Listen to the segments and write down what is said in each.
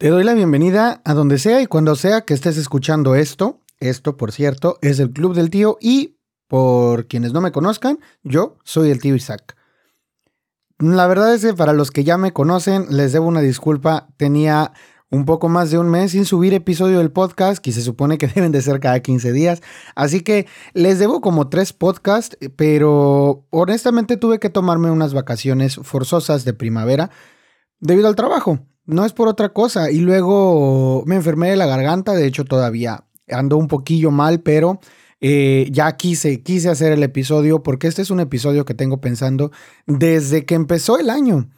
Te doy la bienvenida a donde sea y cuando sea que estés escuchando esto. Esto, por cierto, es el Club del Tío y, por quienes no me conozcan, yo soy el tío Isaac. La verdad es que para los que ya me conocen, les debo una disculpa. Tenía un poco más de un mes sin subir episodio del podcast, que se supone que deben de ser cada 15 días. Así que les debo como tres podcasts, pero honestamente tuve que tomarme unas vacaciones forzosas de primavera debido al trabajo no es por otra cosa. Y luego me enfermé de la garganta, de hecho todavía ando un poquillo mal, pero eh, ya quise, quise hacer el episodio porque este es un episodio que tengo pensando desde que empezó el año.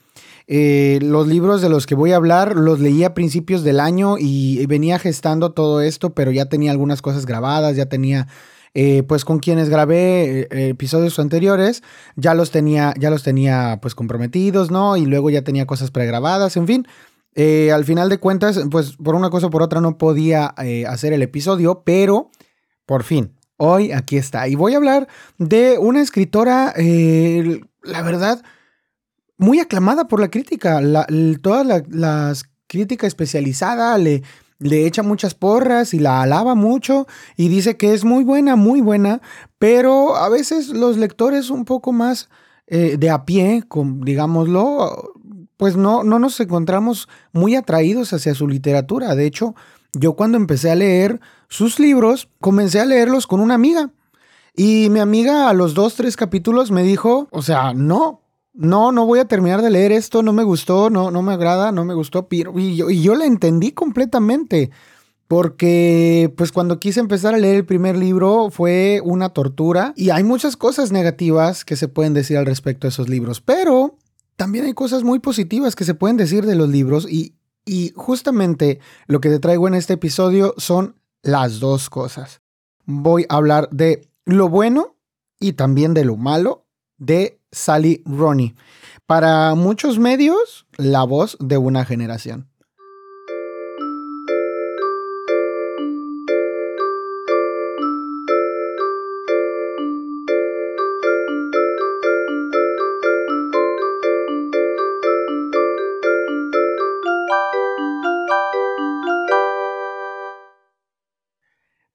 Eh, los libros de los que voy a hablar los leí a principios del año y, venía gestando todo esto, pero ya tenía algunas cosas grabadas, ya tenía eh, pues con quienes grabé episodios anteriores, ya los tenía, ya los tenía pues comprometidos, ¿no? Y luego ya tenía cosas pregrabadas, en fin. Eh, al final de cuentas, pues por una cosa o por otra no podía eh, hacer el episodio, pero por fin, hoy aquí está. Y voy a hablar de una escritora, eh, la verdad, muy aclamada por la crítica. La, toda la, crítica especializada le, le echa muchas porras y la alaba mucho y dice que es muy buena, muy buena, pero a veces los lectores un poco más de a pie, digámoslo, pues no, no nos encontramos muy atraídos hacia su literatura. De hecho, yo cuando empecé a leer sus libros, comencé a leerlos con una amiga. Y mi amiga a los dos, tres capítulos me dijo, o sea, no, no, no voy a terminar de leer esto, no me gustó, no, no me agrada, no me gustó. Y yo, y yo la entendí completamente. Porque pues cuando quise empezar a leer el primer libro fue una tortura y hay muchas cosas negativas que se pueden decir al respecto de esos libros, pero también hay cosas muy positivas que se pueden decir de los libros y, y justamente lo que te traigo en este episodio son las dos cosas. Voy a hablar de lo bueno y también de lo malo de Sally Ronnie. Para muchos medios, la voz de una generación.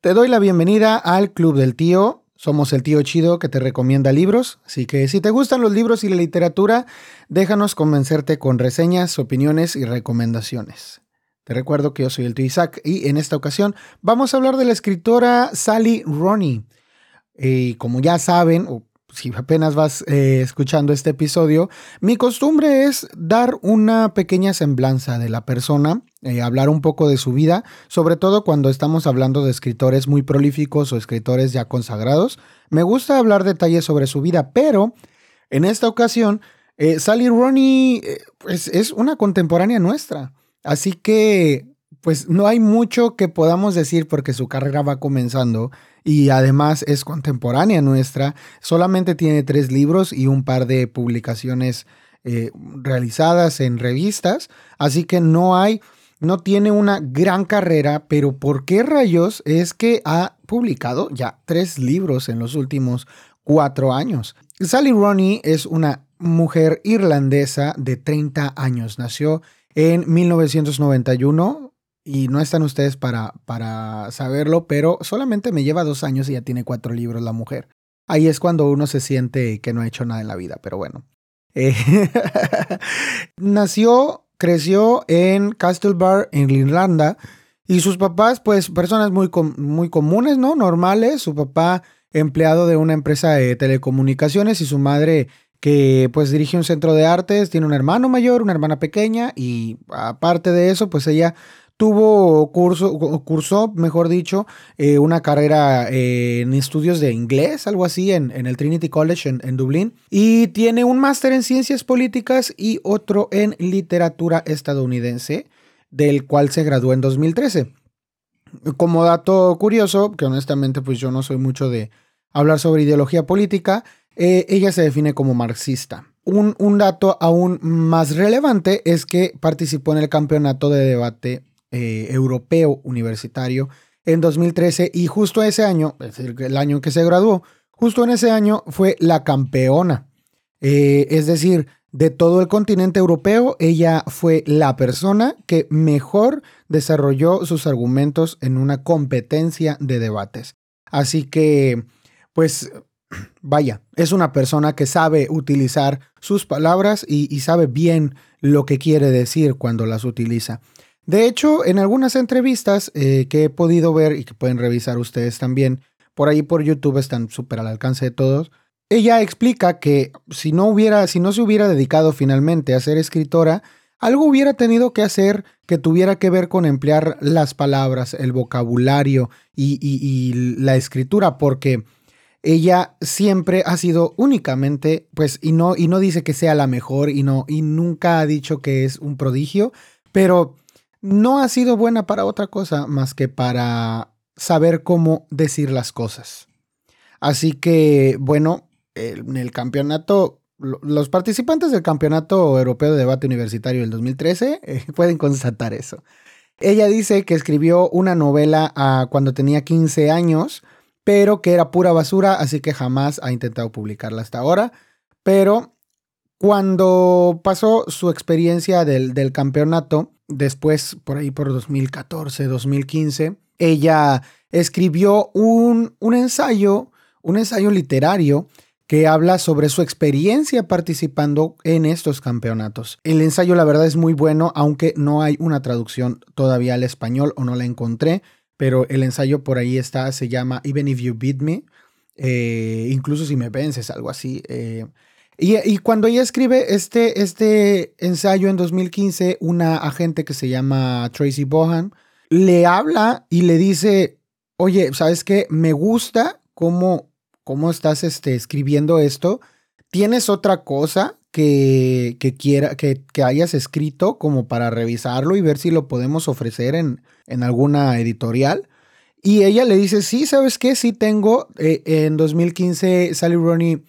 Te doy la bienvenida al Club del Tío. Somos el tío chido que te recomienda libros, así que si te gustan los libros y la literatura, déjanos convencerte con reseñas, opiniones y recomendaciones. Te recuerdo que yo soy el tío Isaac y en esta ocasión vamos a hablar de la escritora Sally Roney. Y como ya saben, o si apenas vas eh, escuchando este episodio, mi costumbre es dar una pequeña semblanza de la persona, eh, hablar un poco de su vida, sobre todo cuando estamos hablando de escritores muy prolíficos o escritores ya consagrados. Me gusta hablar detalles sobre su vida, pero en esta ocasión, eh, Sally Roney pues, es una contemporánea nuestra. Así que pues no hay mucho que podamos decir porque su carrera va comenzando y además es contemporánea nuestra. Solamente tiene tres libros y un par de publicaciones eh, realizadas en revistas, así que no hay, no tiene una gran carrera, pero ¿por qué rayos es que ha publicado ya tres libros en los últimos cuatro años? Sally Roney es una mujer irlandesa de 30 años. Nació en 1991 y no están ustedes para, para saberlo, pero solamente me lleva dos años y ya tiene cuatro libros la mujer. Ahí es cuando uno se siente que no ha hecho nada en la vida, pero bueno. Eh, nació, creció en Castlebar, en Irlanda, y sus papás, pues personas muy, muy comunes, ¿no? Normales. Su papá, empleado de una empresa de telecomunicaciones, y su madre, que pues dirige un centro de artes, tiene un hermano mayor, una hermana pequeña, y aparte de eso, pues ella Tuvo curso, cursó, mejor dicho, eh, una carrera eh, en estudios de inglés, algo así, en, el Trinity College en, en, Dublín. Y tiene un máster en ciencias políticas y otro en literatura estadounidense, del cual se graduó en 2013. Como dato curioso, que honestamente pues yo no soy mucho de hablar sobre ideología política, eh, ella se define como marxista. Un, un, dato aún más relevante es que participó en el campeonato de debate eh, europeo universitario en 2013 y justo ese año, es decir, el año en que se graduó, justo en ese año fue la campeona. Eh, es decir, de todo el continente europeo, ella fue la persona que mejor desarrolló sus argumentos en una competencia de debates. Así que, pues, vaya, es una persona que sabe utilizar sus palabras y, sabe bien lo que quiere decir cuando las utiliza. De hecho, en algunas entrevistas eh, que he podido ver y que pueden revisar ustedes también, por ahí por YouTube están súper al alcance de todos, ella explica que si no hubiera, si no se hubiera dedicado finalmente a ser escritora, algo hubiera tenido que hacer que tuviera que ver con emplear las palabras, el vocabulario y, la escritura, porque ella siempre ha sido únicamente, pues, y no, y no dice que sea la mejor y no, y nunca ha dicho que es un prodigio, pero no ha sido buena para otra cosa más que para saber cómo decir las cosas. Así que, bueno, en el campeonato, los participantes del Campeonato Europeo de Debate Universitario del 2013 eh, pueden constatar eso. Ella dice que escribió una novela cuando tenía 15 años, pero que era pura basura, así que jamás ha intentado publicarla hasta ahora. Pero cuando pasó su experiencia del, del campeonato, después por ahí por 2014, 2015, ella escribió un, un ensayo, un ensayo literario que habla sobre su experiencia participando en estos campeonatos. El ensayo la verdad es muy bueno, aunque no hay una traducción todavía al español o no la encontré, pero el ensayo por ahí está, se llama Even If You Beat Me, eh, incluso si me vences, algo así. Eh. Y, cuando ella escribe este, este ensayo en 2015, una agente que se llama Tracy Bohan le habla y le dice, oye, ¿sabes qué? Me gusta cómo cómo estás este, escribiendo esto. ¿Tienes otra cosa que, que quiera, que, que, hayas escrito como para revisarlo y ver si lo podemos ofrecer en, en alguna editorial? Y ella le dice, sí, ¿sabes qué? Sí tengo. Eh, en 2015 Sally Rooney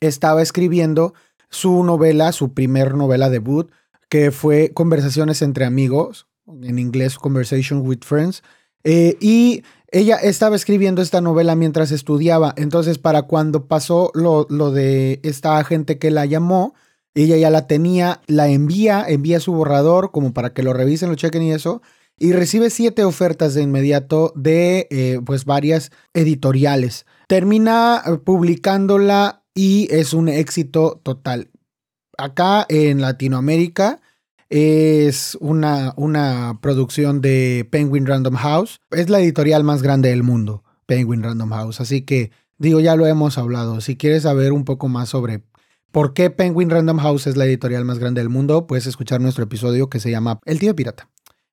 estaba escribiendo su novela, su primer novela debut, que fue Conversaciones entre amigos, en inglés Conversation with Friends. Eh, y ella estaba escribiendo esta novela mientras estudiaba, entonces para cuando pasó lo, lo, de esta agente que la llamó, ella ya la tenía, la envía, envía su borrador como para que lo revisen, lo chequen y eso, y recibe siete ofertas de inmediato de eh, pues varias editoriales. Termina eh, publicándola y es un éxito total. Acá en Latinoamérica es una, una producción de Penguin Random House. Es la editorial más grande del mundo, Penguin Random House. Así que, digo, ya lo hemos hablado. Si quieres saber un poco más sobre por qué Penguin Random House es la editorial más grande del mundo, puedes escuchar nuestro episodio que se llama El tío pirata.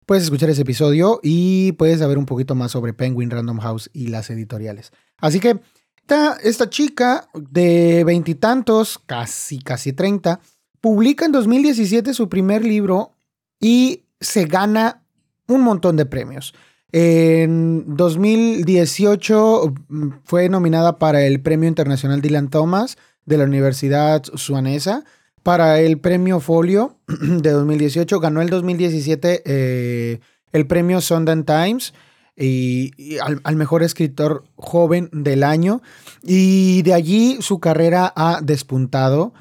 Puedes escuchar ese episodio y puedes saber un poquito más sobre Penguin Random House y las editoriales. Así que esta, chica de veintitantos, casi, casi treinta, publica en 2017 su primer libro y se gana un montón de premios. En 2018 mm, fue nominada para el Premio Internacional Dylan Thomas de la Universidad Suanesa. Para el Premio Folio de 2018 ganó el 2017 eh, el Premio Sundance Times y, al, mejor escritor joven del año. Y de allí su carrera ha despuntado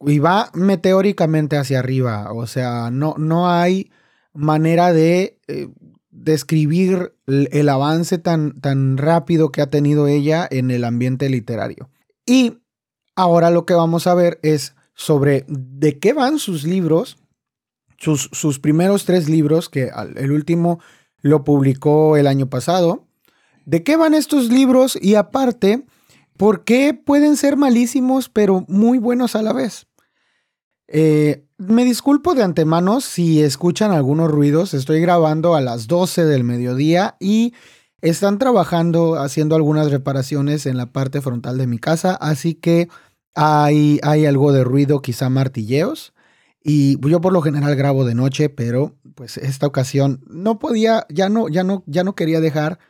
y va meteóricamente hacia arriba. O sea, no, no hay manera de eh, describir el, avance tan, tan rápido que ha tenido ella en el ambiente literario. Y ahora lo que vamos a ver es sobre de qué van sus libros, sus, sus primeros tres libros, que el último lo publicó el año pasado. ¿De qué van estos libros? Y aparte, ¿Por qué pueden ser malísimos pero muy buenos a la vez? Eh, me disculpo de antemano si escuchan algunos ruidos. Estoy grabando a las 12 del mediodía y están trabajando haciendo algunas reparaciones en la parte frontal de mi casa, así que hay, hay algo de ruido, quizá martilleos. Y yo por lo general grabo de noche, pero pues esta ocasión no podía, ya no, ya no, ya no quería dejar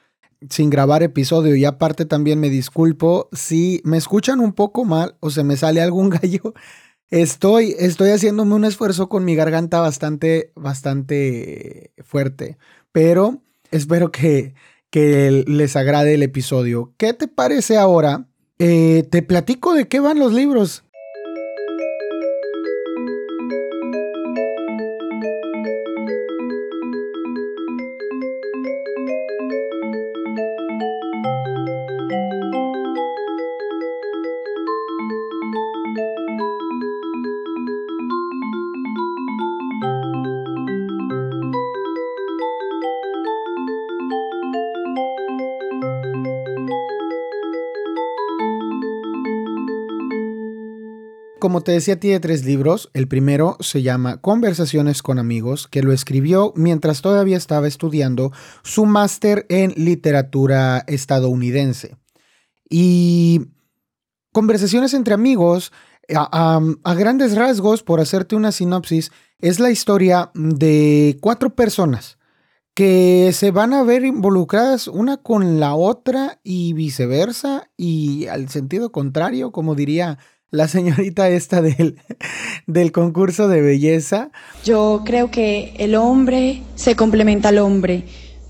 sin grabar episodio y aparte también me disculpo si me escuchan un poco mal o se me sale algún gallo. Estoy, estoy haciéndome un esfuerzo con mi garganta bastante, bastante fuerte, pero espero que, que les agrade el episodio. ¿Qué te parece ahora? Eh, te platico de qué van los libros. Como te decía, tiene tres libros. El primero se llama Conversaciones con amigos, que lo escribió mientras todavía estaba estudiando su máster en literatura estadounidense. Y Conversaciones entre amigos, a, a, grandes rasgos, por hacerte una sinopsis, es la historia de cuatro personas que se van a ver involucradas una con la otra y viceversa y al sentido contrario, como diría la señorita esta del, del concurso de belleza. Yo creo que el hombre se complementa al hombre,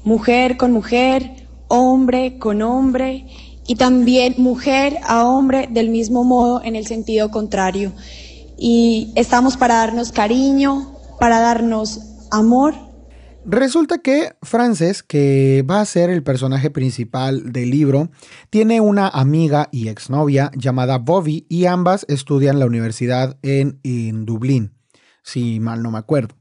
mujer con mujer, hombre con hombre y también mujer a hombre del mismo modo en el sentido contrario. Y estamos para darnos cariño, para darnos amor Resulta que Frances, que va a ser el personaje principal del libro, tiene una amiga y exnovia llamada Bobby y ambas estudian la universidad en, en Dublín, si mal no me acuerdo.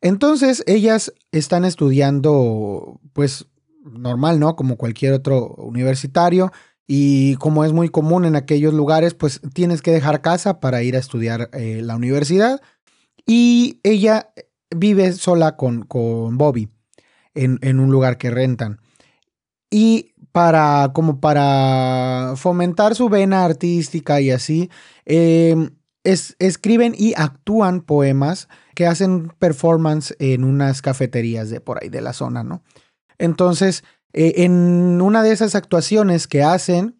Entonces ellas están estudiando, pues normal, ¿no? Como cualquier otro universitario. Y como es muy común en aquellos lugares, pues tienes que dejar casa para ir a estudiar eh, la universidad. Y ella vive sola con, con Bobby en, un lugar que rentan. Y para, como para fomentar su vena artística y así, em, escriben y actúan poemas que hacen performance en unas cafeterías de por ahí de la zona, ¿no? Entonces, eh, en una de esas actuaciones que hacen,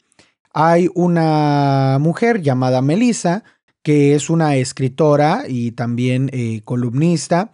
hay una mujer llamada Melissa, que es una escritora y también eh, columnista,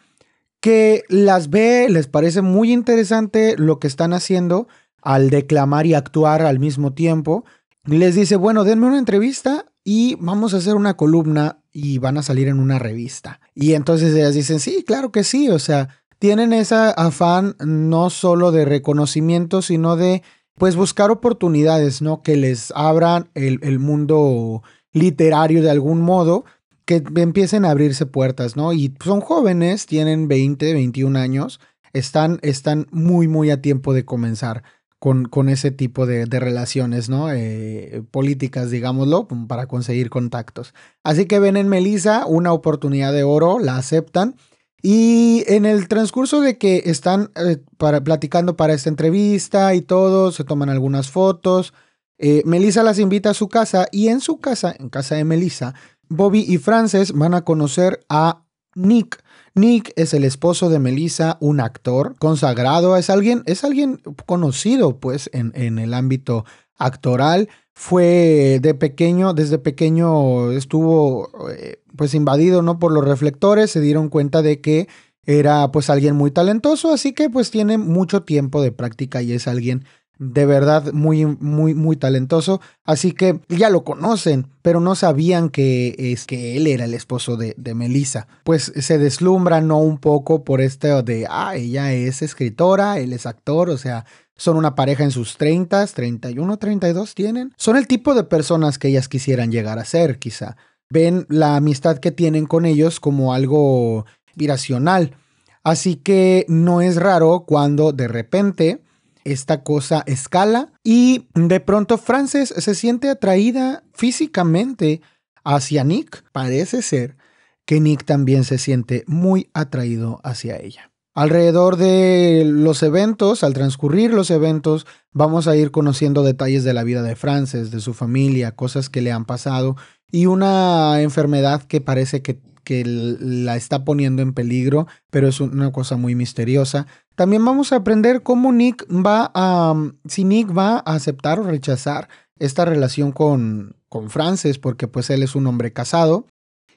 que las ve, les parece muy interesante lo que están haciendo al declamar y actuar al mismo tiempo. Les dice, bueno, denme una entrevista y vamos a hacer una columna y van a salir en una revista. Y entonces ellas dicen, sí, claro que sí, o sea, tienen ese afán no solo de reconocimiento, sino de, pues, buscar oportunidades, ¿no? Que les abran el, el mundo literario de algún modo que empiecen a abrirse puertas, ¿no? Y son jóvenes, tienen 20, 21 años, están, están muy, muy a tiempo de comenzar con, con ese tipo de, relaciones, ¿no? Eh, políticas, digámoslo, para conseguir contactos. Así que ven en Melissa una oportunidad de oro, la aceptan. Y en el transcurso de que están eh, para, platicando para esta entrevista y todo, se toman algunas fotos. Eh, Melissa las invita a su casa y en su casa, en casa de Melissa, Bobby y Frances van a conocer a Nick. Nick es el esposo de Melissa, un actor consagrado, es alguien, es alguien conocido pues en, en el ámbito actoral. Fue de pequeño, desde pequeño estuvo eh, pues invadido ¿no? por los reflectores, se dieron cuenta de que era pues alguien muy talentoso, así que pues tiene mucho tiempo de práctica y es alguien de verdad muy, muy, muy talentoso. Así que ya lo conocen, pero no sabían que, es, que él era el esposo de, de Melissa. Pues se deslumbran ¿no? un poco por esto de, ah, ella es escritora, él es actor, o sea, son una pareja en sus 30, 31, 32 tienen. Son el tipo de personas que ellas quisieran llegar a ser, quizá. Ven la amistad que tienen con ellos como algo irracional. Así que no es raro cuando de repente esta cosa escala y de pronto Frances se siente atraída físicamente hacia Nick. Parece ser que Nick también se siente muy atraído hacia ella. Alrededor de los eventos, al transcurrir los eventos, vamos a ir conociendo detalles de la vida de Frances, de su familia, cosas que le han pasado y una enfermedad que parece que que la está poniendo en peligro, pero es una cosa muy misteriosa. También vamos a aprender cómo Nick va a, si Nick va a aceptar o rechazar esta relación con, con Frances, porque pues él es un hombre casado,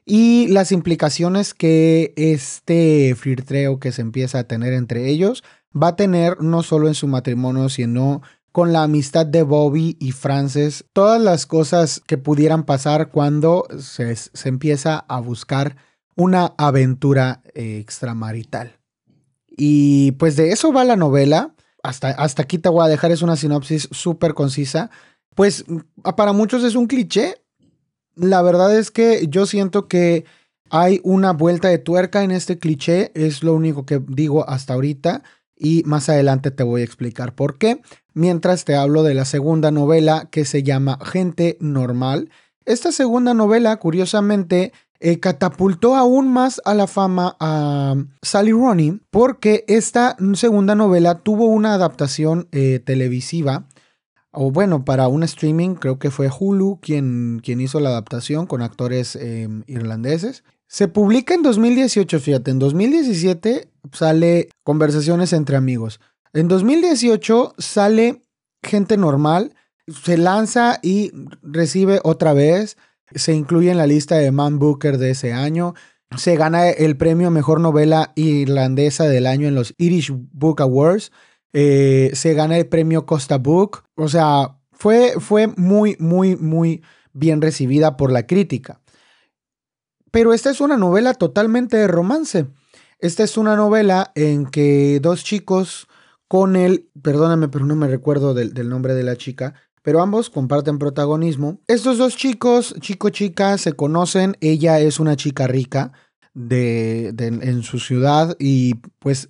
y las implicaciones que este flirtreo que se empieza a tener entre ellos va a tener no solo en su matrimonio, sino con la amistad de Bobby y Frances, todas las cosas que pudieran pasar cuando se, empieza a buscar una aventura extramarital. Y pues de eso va la novela. Hasta, hasta aquí te voy a dejar, es una sinopsis súper concisa. Pues para muchos es un cliché. La verdad es que yo siento que hay una vuelta de tuerca en este cliché, es lo único que digo hasta ahorita y más adelante te voy a explicar por qué. Mientras te hablo de la segunda novela que se llama Gente Normal. Esta segunda novela, curiosamente, eh, catapultó aún más a la fama a Sally Ronnie porque esta segunda novela tuvo una adaptación eh, televisiva o bueno, para un streaming, creo que fue Hulu quien, quien hizo la adaptación con actores em, irlandeses. Se publica en 2018, fíjate, en 2017 sale Conversaciones entre amigos. En 2018 sale Gente Normal, se lanza y recibe otra vez, se incluye en la lista de Man Booker de ese año, se gana el premio Mejor Novela Irlandesa del año en los Irish Book Awards eh, se gana el premio Costa Book. O sea, fue, fue muy, muy, muy bien recibida por la crítica. Pero esta es una novela totalmente de romance. Esta es una novela en que dos chicos con él, perdóname, pero no me recuerdo del, nombre de la chica, pero ambos comparten protagonismo. Estos dos chicos, chico-chica, se conocen. Ella es una chica rica de, en su ciudad y pues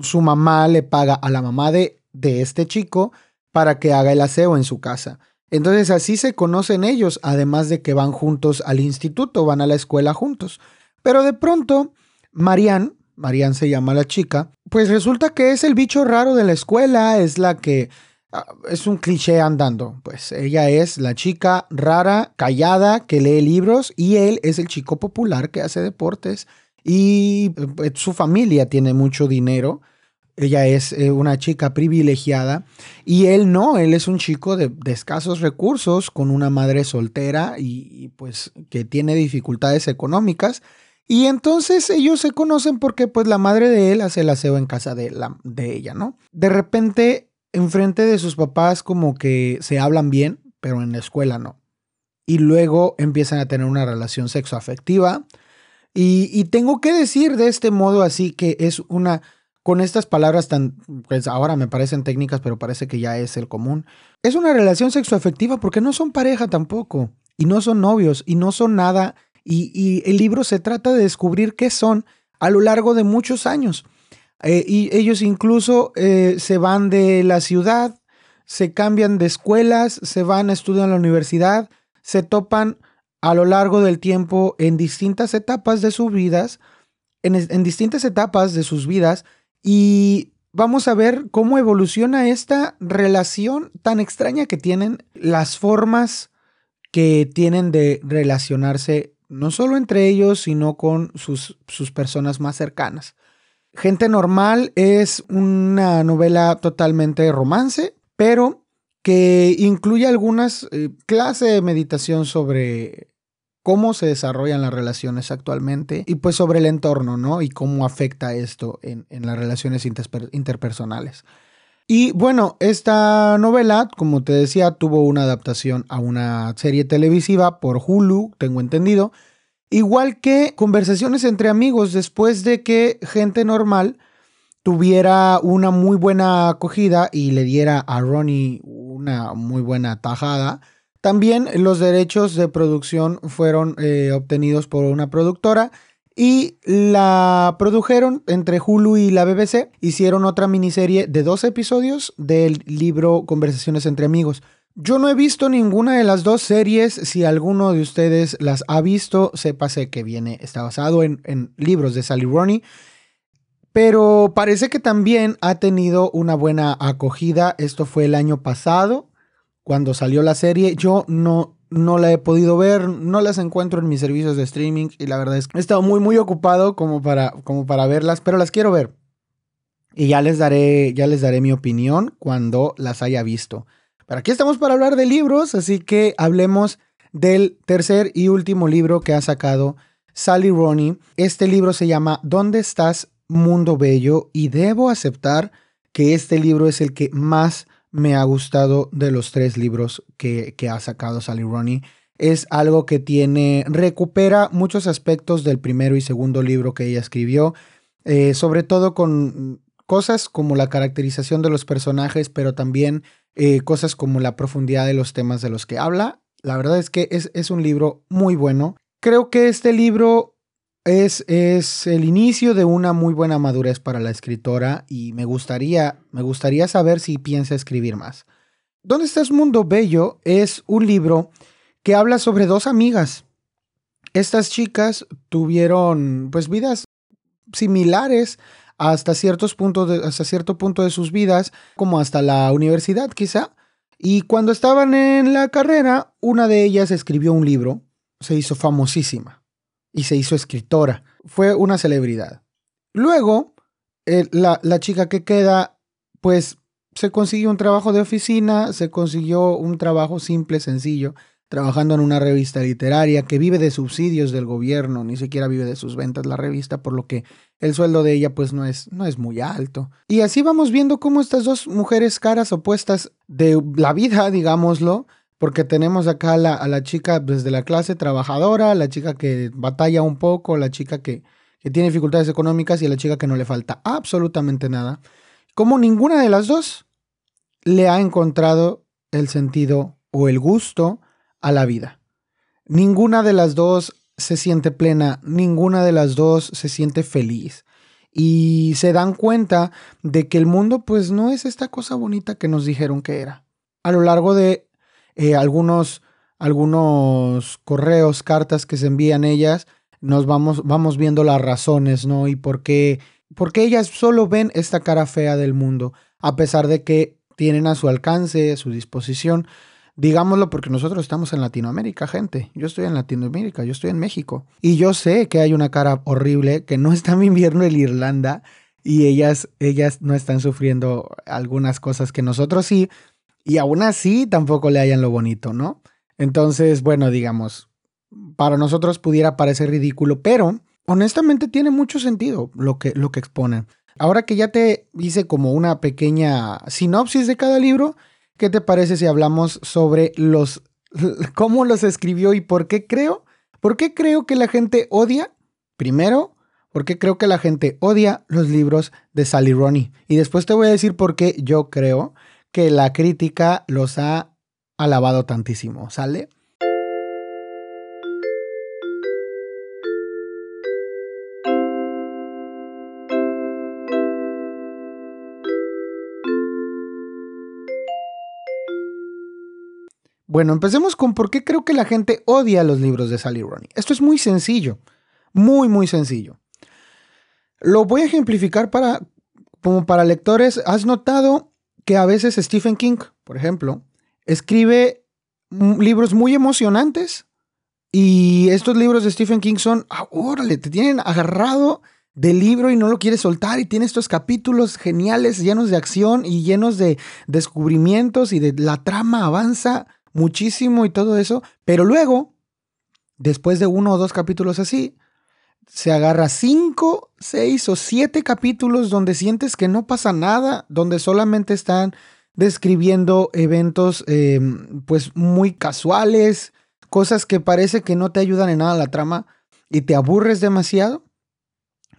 su mamá le paga a la mamá de, de este chico para que haga el aseo en su casa. Entonces así se conocen ellos, además de que van juntos al instituto, van a la escuela juntos. Pero de pronto, Marianne, Marianne se llama la chica, pues resulta que es el bicho raro de la escuela, es la que es un cliché andando, pues ella es la chica rara, callada, que lee libros y él es el chico popular que hace deportes y eh, su familia tiene mucho dinero. Ella es eh, una chica privilegiada y él no, él es un chico de, escasos recursos con una madre soltera y, pues que tiene dificultades económicas. Y entonces ellos se conocen porque pues la madre de él hace el aseo en casa de, la, de ella, ¿no? De repente, enfrente de sus papás como que se hablan bien, pero en la escuela no. Y luego empiezan a tener una relación sexoafectiva y, tengo que decir de este modo así que es una, con estas palabras tan, pues ahora me parecen técnicas, pero parece que ya es el común. Es una relación sexoafectiva porque no son pareja tampoco, y no son novios, y no son nada, y, el libro se trata de descubrir qué son a lo largo de muchos años. Eh, y ellos incluso eh, se van de la ciudad, se cambian de escuelas, se van a estudiar en la universidad, se topan a lo largo del tiempo en distintas etapas de sus vidas, en, distintas etapas de sus vidas, y vamos a ver cómo evoluciona esta relación tan extraña que tienen, las formas que tienen de relacionarse no solo entre ellos, sino con sus, sus personas más cercanas. Gente Normal es una novela totalmente romance, pero que incluye algunas eh, clases de meditación sobre cómo se desarrollan las relaciones actualmente y pues sobre el entorno, ¿no? Y cómo afecta esto en, las relaciones interpersonales. Y bueno, esta novela, como te decía, tuvo una adaptación a una serie televisiva por Hulu, tengo entendido. Igual que conversaciones entre amigos después de que gente normal tuviera una muy buena acogida y le diera a Ronnie una muy buena tajada también los derechos de producción fueron eh, obtenidos por una productora y la produjeron entre Hulu y la BBC. Hicieron otra miniserie de dos episodios del libro Conversaciones entre amigos. Yo no he visto ninguna de las dos series. Si alguno de ustedes las ha visto, sépase que viene, está basado en, en libros de Sally Rooney. Pero parece que también ha tenido una buena acogida. Esto fue el año pasado cuando salió la serie. Yo no, no la he podido ver, no las encuentro en mis servicios de streaming y la verdad es que he estado muy, muy ocupado como para, como para verlas, pero las quiero ver. Y ya les daré, ya les daré mi opinión cuando las haya visto. Pero aquí estamos para hablar de libros, así que hablemos del tercer y último libro que ha sacado Sally Ronnie. Este libro se llama ¿Dónde estás, mundo bello? Y debo aceptar que este libro es el que más me ha gustado de los tres libros que, ha sacado Sally Ronnie. Es algo que tiene, recupera muchos aspectos del primero y segundo libro que ella escribió, eh, sobre todo con cosas como la caracterización de los personajes, pero también eh, cosas como la profundidad de los temas de los que habla. La verdad es que es, es un libro muy bueno. Creo que este libro es, es, el inicio de una muy buena madurez para la escritora y me gustaría, me gustaría saber si piensa escribir más. ¿Dónde estás Mundo Bello? Es un libro que habla sobre dos amigas. Estas chicas tuvieron pues vidas similares hasta, ciertos hasta cierto punto de sus vidas, como hasta la universidad quizá. Y cuando estaban en la carrera, una de ellas escribió un libro, se hizo famosísima y se hizo escritora. Fue una celebridad. Luego, la, la chica que queda, pues se consiguió un trabajo de oficina, se consiguió un trabajo simple, sencillo, trabajando en una revista literaria que vive de subsidios del gobierno, ni siquiera vive de sus ventas la revista, por lo que el sueldo de ella pues no es, no es muy alto. Y así vamos viendo cómo estas dos mujeres caras opuestas de la vida, digámoslo, porque tenemos acá a la, a la chica desde la clase trabajadora, la chica que batalla un poco, la chica que, que tiene dificultades económicas y la chica que no le falta absolutamente nada. Como ninguna de las dos le ha encontrado el sentido o el gusto a la vida. Ninguna de las dos se siente plena, ninguna de las dos se siente feliz. Y se dan cuenta de que el mundo pues no es esta cosa bonita que nos dijeron que era. A lo largo de eh, algunos, algunos correos, cartas que se envían ellas, nos vamos, vamos viendo las razones, ¿no? Y por qué, por qué ellas solo ven esta cara fea del mundo, a pesar de que tienen a su alcance, a su disposición, Digámoslo porque nosotros estamos en Latinoamérica, gente. Yo estoy en Latinoamérica, yo estoy en México. Y yo sé que hay una cara horrible que no está en invierno en Irlanda y ellas, ellas no están sufriendo algunas cosas que nosotros sí. Y aún así tampoco le hayan lo bonito, ¿no? Entonces, bueno, digamos, para nosotros pudiera parecer ridículo, pero honestamente tiene mucho sentido lo que, lo que exponen. Ahora que ya te hice como una pequeña sinopsis de cada libro, ¿Qué te parece si hablamos sobre los cómo los escribió y por qué creo? ¿Por qué creo que la gente odia? Primero, porque creo que la gente odia los libros de Sally Ronnie. Y después te voy a decir por qué yo creo que la crítica los ha alabado tantísimo, ¿sale? Bueno, empecemos con por qué creo que la gente odia los libros de Sally Rooney. Esto es muy sencillo, muy, muy sencillo. Lo voy a ejemplificar para, como para lectores. ¿Has notado que a veces Stephen King, por ejemplo, escribe libros muy emocionantes? Y estos libros de Stephen King son, ah, órale, te tienen agarrado del libro y no lo quieres soltar y tiene estos capítulos geniales llenos de acción y llenos de descubrimientos y de la trama avanza muchísimo y todo eso, pero luego, después de uno o dos capítulos así, se agarra cinco, seis o siete capítulos donde sientes que no pasa nada, donde solamente están describiendo eventos em, pues muy casuales, cosas que parece que no te ayudan en nada la trama y te aburres demasiado.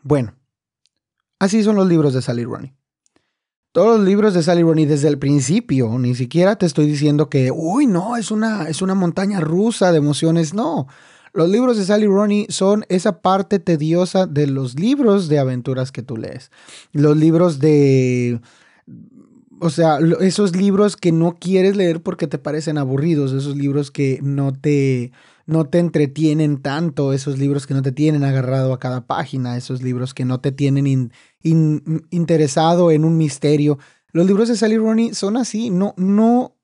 Bueno, así son los libros de Sally Rooney. Todos los libros de Sally Rooney desde el principio, ni siquiera te estoy diciendo que, uy, no, es una, es una montaña rusa de emociones, no. Los libros de Sally Rooney son esa parte tediosa de los libros de aventuras que tú lees. Los libros de... O sea, esos libros que no quieres leer porque te parecen aburridos, esos libros que no te, no te entretienen tanto, esos libros que no te tienen agarrado a cada página, esos libros que no te tienen interesado en un misterio. Los libros de Sally Rooney son así, no, no,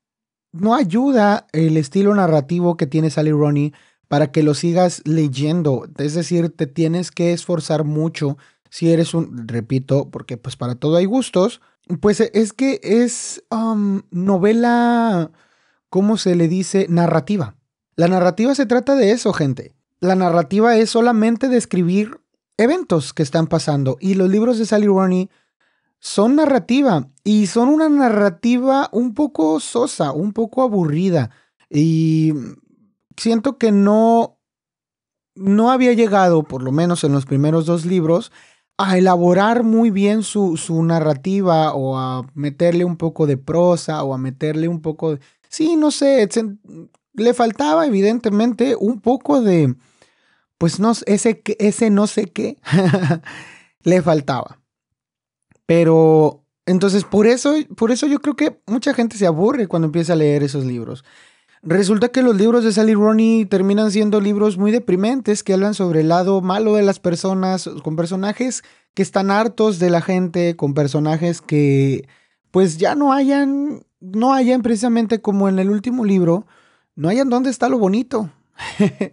no ayuda el estilo narrativo que tiene Sally Rooney para que lo sigas leyendo. Es decir, te tienes que esforzar mucho si eres un, repito, porque pues para todo hay gustos, pues es que es um, novela, ¿cómo se le dice? Narrativa. La narrativa se trata de eso, gente. La narrativa es solamente describir eventos que están pasando. Y los libros de Sally Rooney son narrativa y son una narrativa un poco sosa, un poco aburrida. Y siento que no, no había llegado, por lo menos en los primeros dos libros, a elaborar muy bien su, su narrativa o a meterle un poco de prosa o a meterle un poco de... Sí, no sé, le faltaba evidentemente un poco de, pues no, ese, ese no sé qué le faltaba. Pero entonces por eso, por eso yo creo que mucha gente se aburre cuando empieza a leer esos libros. Resulta que los libros de Sally Rooney terminan siendo libros muy deprimentes que hablan sobre el lado malo de las personas, con personajes que están hartos de la gente, con personajes que pues ya no hayan, no hayan precisamente como en el último libro, no hayan dónde está lo bonito.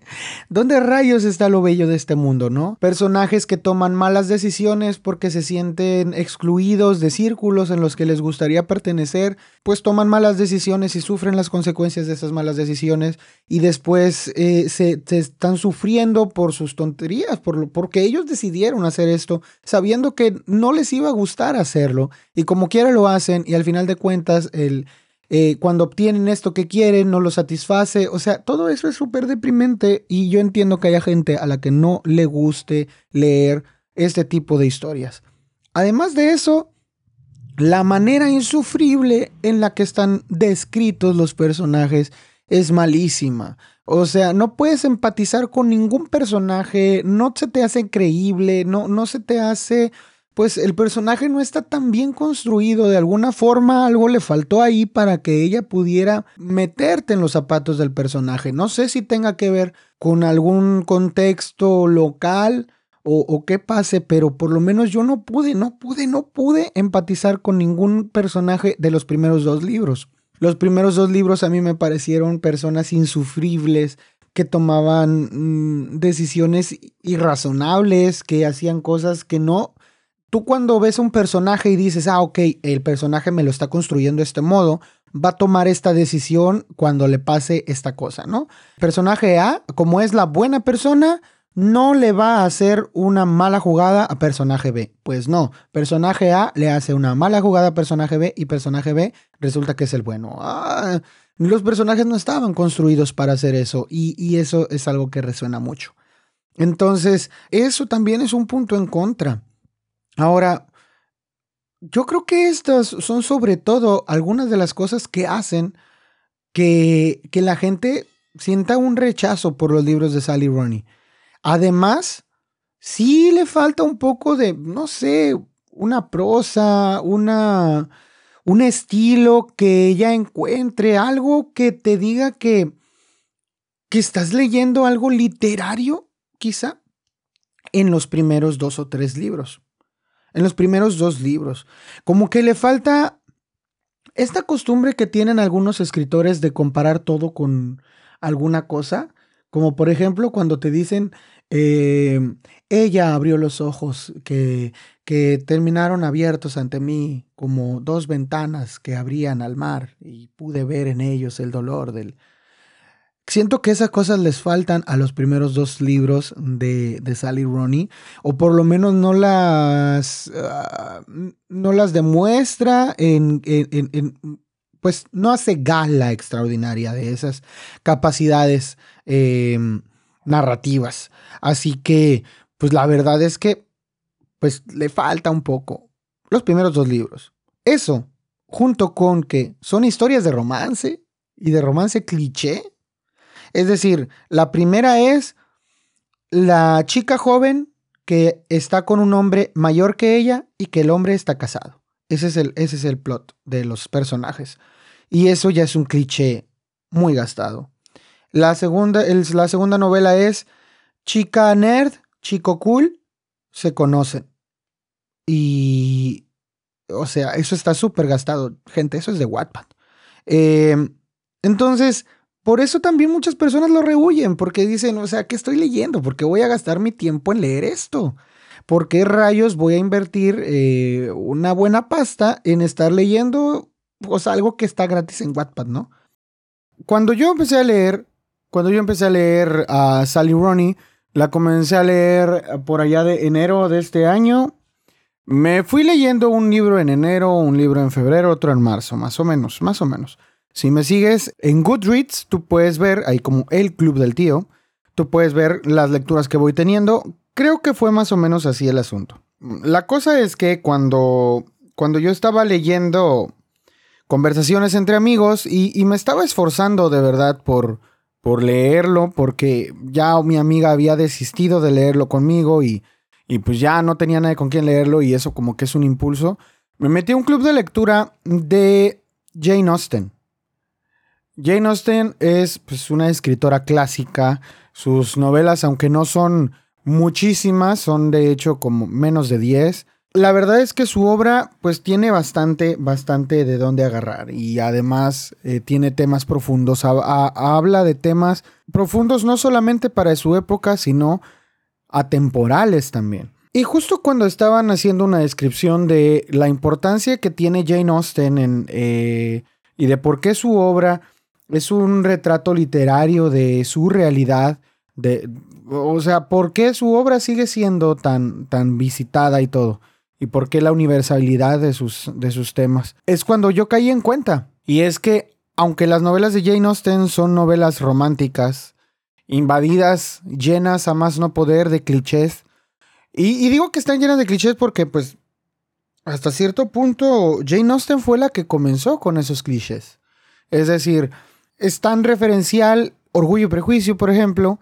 ¿Dónde rayos está lo bello de este mundo, no? Personajes que toman malas decisiones porque se sienten excluidos de círculos en los que les gustaría pertenecer, pues toman malas decisiones y sufren las consecuencias de esas malas decisiones y después eh, se, están sufriendo por sus tonterías, por, porque ellos decidieron hacer esto sabiendo que no les iba a gustar hacerlo y como quiera lo hacen y al final de cuentas el eh, cuando obtienen esto que quieren, no lo satisface. O sea, todo eso es súper deprimente y yo entiendo que haya gente a la que no le guste leer este tipo de historias. Además de eso, la manera insufrible en la que están descritos los personajes es malísima. O sea, no puedes empatizar con ningún personaje, no se te hace creíble, no, no se te hace pues el personaje no está tan bien construido, de alguna forma algo le faltó ahí para que ella pudiera meterte en los zapatos del personaje. No sé si tenga que ver con algún contexto local o, qué pase, pero por lo menos yo no pude, no pude, no pude empatizar con ningún personaje de los primeros dos libros. Los primeros dos libros a mí me parecieron personas insufribles, que tomaban mm, decisiones irrazonables, que hacían cosas que no tú cuando ves un personaje y dices, ah, ok, el personaje me lo está construyendo de este modo, va a tomar esta decisión cuando le pase esta cosa, ¿no? Personaje A, como es la buena persona, no le va a hacer una mala jugada a personaje B. Pues no, personaje A le hace una mala jugada a personaje B y personaje B resulta que es el bueno. Ah, los personajes no estaban construidos para hacer eso y, y eso es algo que resuena mucho. Entonces, eso también es un punto en contra. Ahora, yo creo que estas son sobre todo algunas de las cosas que hacen que, que la gente sienta un rechazo por los libros de Sally Rooney. Además, sí le falta un poco de, no sé, una prosa, una, un estilo que ella encuentre, algo que te diga que, que estás leyendo algo literario, quizá, en los primeros dos o tres libros en los primeros dos libros. Como que le falta esta costumbre que tienen algunos escritores de comparar todo con alguna cosa, como por ejemplo cuando te dicen, eh, ella abrió los ojos que, que terminaron abiertos ante mí como dos ventanas que abrían al mar y pude ver en ellos el dolor del, Siento que esas cosas les faltan a los primeros dos libros de, Sally Rooney, o por lo menos no las, ah, no las demuestra en, pues no hace gala extraordinaria de esas capacidades em, narrativas. Así que, pues la verdad es que, pues le falta un poco los primeros dos libros. Eso, junto con que son historias de romance y de romance cliché es decir, la primera es la chica joven que está con un hombre mayor que ella y que el hombre está casado. Ese es el, ese es el plot de los personajes. Y eso ya es un cliché muy gastado. La segunda, la segunda novela es chica nerd, chico cool, se conocen. Y, o sea, eso está súper gastado. Gente, eso es de Wattpad. Eh, entonces, por eso también muchas personas lo rehuyen, porque dicen, o sea, ¿qué estoy leyendo? ¿Por qué voy a gastar mi tiempo en leer esto? ¿Por qué rayos voy a invertir eh, una buena pasta en estar leyendo pues, algo que está gratis en Wattpad, no? Cuando yo empecé a leer, cuando yo empecé a leer a Sally Ronnie, la comencé a leer por allá de enero de este año. Me fui leyendo un libro en enero, un libro en febrero, otro en marzo, más o menos, más o menos. Si me sigues en Goodreads, tú puedes ver, ahí como el club del tío, tú puedes ver las lecturas que voy teniendo. Creo que fue más o menos así el asunto. La cosa es que cuando, cuando yo estaba leyendo conversaciones entre amigos y, me estaba esforzando de verdad por, por leerlo, porque ya mi amiga había desistido de leerlo conmigo y, y pues ya no tenía nadie con quien leerlo y eso como que es un impulso. Me metí a un club de lectura de Jane Austen. Jane Austen es pues, una escritora clásica. Sus novelas, aunque no son muchísimas, son de hecho como menos de 10. La verdad es que su obra pues tiene bastante, bastante de dónde agarrar y además eh, tiene temas profundos. habla de temas profundos no solamente para su época, sino atemporales también. Y justo cuando estaban haciendo una descripción de la importancia que tiene Jane Austen en, eh, y de por qué su obra es un retrato literario de su realidad, de, o sea, por qué su obra sigue siendo tan, tan visitada y todo, y por qué la universalidad de sus, de sus temas, es cuando yo caí en cuenta. Y es que, aunque las novelas de Jane Austen son novelas románticas, invadidas, llenas a más no poder de clichés, y, digo que están llenas de clichés porque, pues, hasta cierto punto, Jane Austen fue la que comenzó con esos clichés. Es decir, es tan referencial Orgullo y Prejuicio, por ejemplo,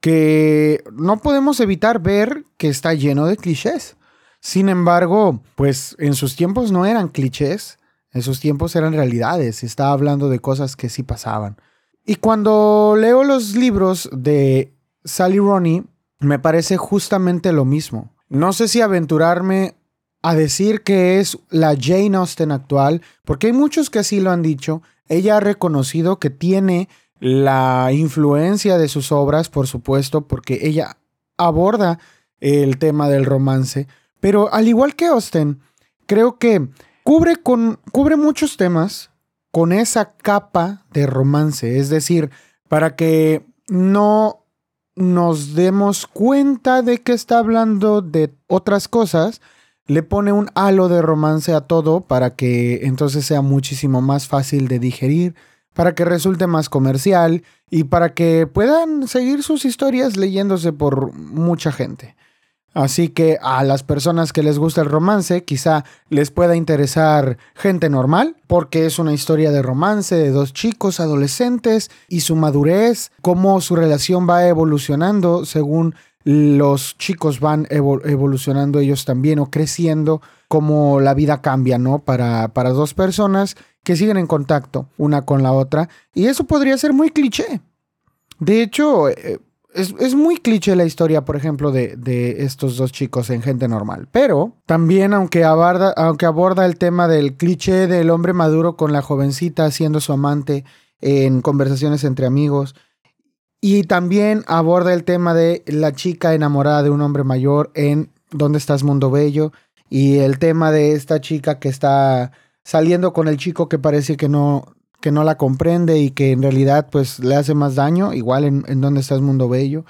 que no podemos evitar ver que está lleno de clichés. Sin embargo, pues en sus tiempos no eran clichés, en sus tiempos eran realidades, estaba hablando de cosas que sí pasaban. Y cuando leo los libros de Sally Ronnie, me parece justamente lo mismo. No sé si aventurarme a decir que es la Jane Austen actual, porque hay muchos que así lo han dicho. Ella ha reconocido que tiene la influencia de sus obras, por supuesto, porque ella aborda el tema del romance, pero al igual que Austen, creo que cubre, con, cubre muchos temas con esa capa de romance, es decir, para que no nos demos cuenta de que está hablando de otras cosas, le pone un halo de romance a todo para que entonces sea muchísimo más fácil de digerir, para que resulte más comercial y para que puedan seguir sus historias leyéndose por mucha gente. Así que a las personas que les gusta el romance, quizá les pueda interesar gente normal, porque es una historia de romance de dos chicos adolescentes y su madurez, cómo su relación va evolucionando según los chicos van evolucionando ellos también o creciendo, cómo la vida cambia, ¿no? Para, para dos personas que siguen en contacto una con la otra. Y eso podría ser muy cliché. De hecho, eh, es, muy cliché la historia, por ejemplo, de, estos dos chicos en gente normal. Pero también, aunque aborda, aunque aborda el tema del cliché del hombre maduro con la jovencita siendo su amante en conversaciones entre amigos. Y también aborda el tema de la chica enamorada de un hombre mayor en ¿Dónde estás, Mundo Bello? Y el tema de esta chica que está saliendo con el chico que parece que no, que no la comprende y que en realidad pues le hace más daño, igual en, Dónde estás Mundo Bello.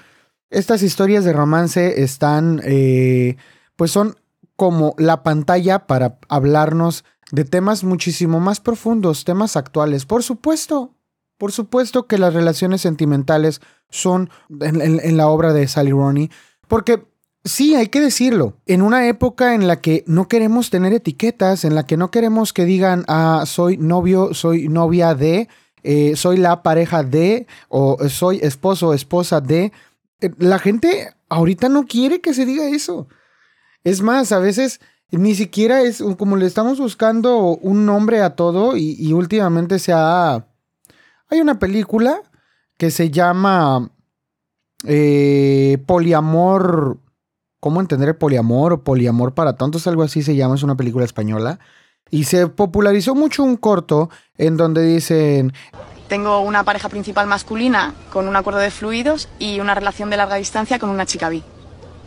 Estas historias de romance están, eh, pues son como la pantalla para hablarnos de temas muchísimo más profundos, temas actuales. Por supuesto, por supuesto que las relaciones sentimentales son en, la obra de Sally Roney, porque Sí, hay que decirlo. En una época en la que no queremos tener etiquetas, en la que no queremos que digan, ah, soy novio, soy novia de, eh, soy la pareja de, o soy esposo esposa de. Eh, la gente ahorita no quiere que se diga eso. Es más, a veces ni siquiera es como le estamos buscando un nombre a todo y, últimamente se ha... Hay una película que se llama eh, Poliamor ¿Cómo entender el poliamor o poliamor para tontos? Algo así se llama, es una película española. Y se popularizó mucho un corto en donde dicen... Tengo una pareja principal masculina con un acuerdo de fluidos y una relación de larga distancia con una chica bi.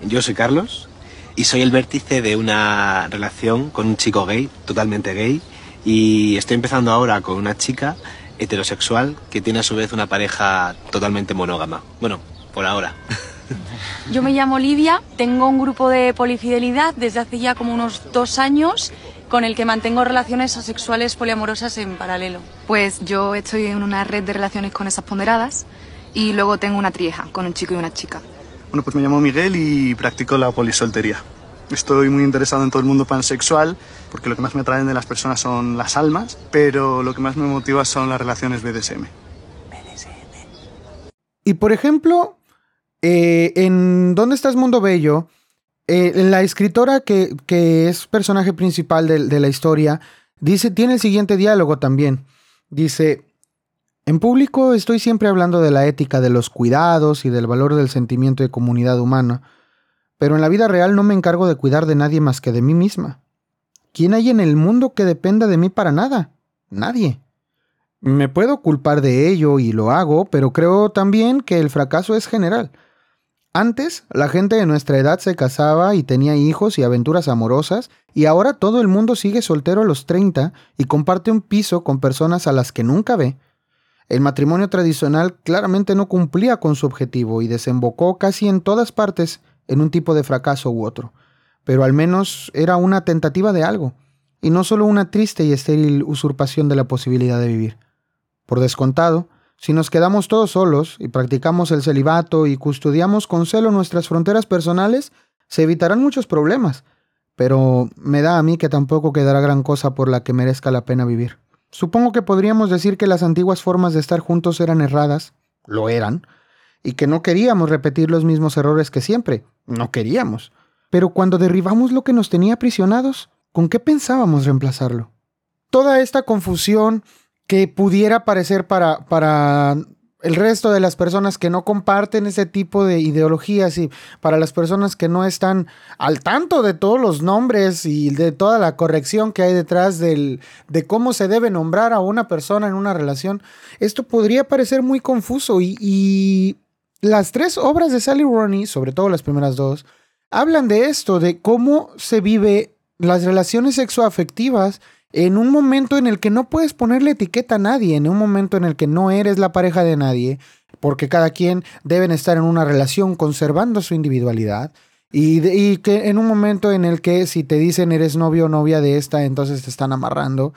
Yo soy Carlos y soy el vértice de una relación con un chico gay, totalmente gay, y estoy empezando ahora con una chica heterosexual que tiene a su vez una pareja totalmente monógama. Bueno, por ahora. Yo me llamo Olivia, tengo un grupo de polifidelidad desde hace ya como unos dos años con el que mantengo relaciones asexuales poliamorosas en paralelo. Pues yo estoy en una red de relaciones con esas ponderadas y luego tengo una trieja con un chico y una chica. Bueno, pues me llamo Miguel y practico la polisoltería. Estoy muy interesado en todo el mundo pansexual porque lo que más me atraen de las personas son las almas, pero lo que más me motiva son las relaciones BDSM. BDSM. Y por ejemplo, eh, en ¿Dónde estás Mundo Bello? Eh, la escritora que, es personaje principal de, la historia dice, tiene el siguiente diálogo también. Dice, En público estoy siempre hablando de la ética de los cuidados y del valor del sentimiento de comunidad humana, pero en la vida real no me encargo de cuidar de nadie más que de mí misma. ¿Quién hay en el mundo que dependa de mí para nada? Nadie. Me puedo culpar de ello y lo hago, pero creo también que el fracaso es general. Antes, la gente de nuestra edad se casaba y tenía hijos y aventuras amorosas, y ahora todo el mundo sigue soltero a los 30 y comparte un piso con personas a las que nunca ve, el matrimonio tradicional claramente no cumplía con su objetivo y desembocó casi en todas partes en un tipo de fracaso u otro, pero al menos era una tentativa de algo, y no solo una triste y estéril usurpación de la posibilidad de vivir. Por descontado, si nos quedamos todos solos y practicamos el celibato y custodiamos con celo nuestras fronteras personales, se evitarán muchos problemas, pero me da a mí que tampoco quedará gran cosa por la que merezca la pena vivir. Supongo que podríamos decir que las antiguas formas de estar juntos eran erradas, lo eran, y que no queríamos repetir los mismos errores que siempre, no queríamos. Pero cuando derribamos lo que nos tenía aprisionados, ¿con qué pensábamos reemplazarlo? Toda esta confusión que pudiera parecer para, para el resto de las personas que no comparten ese tipo de ideologías y para las personas que no están al tanto de todos los nombres y de toda la corrección que hay detrás del, de cómo se debe nombrar a una persona en una relación, esto podría parecer muy confuso y, y las tres obras de Sally Rooney, sobre todo las primeras dos, hablan de esto, de cómo se vive las relaciones sexoafectivas en un momento en el que no puedes ponerle etiqueta a nadie, en un momento en el que no eres la pareja de nadie, porque cada quien deben estar en una relación conservando su individualidad. Y, que en un momento en el que si te dicen eres novio o novia de esta, entonces te están amarrando.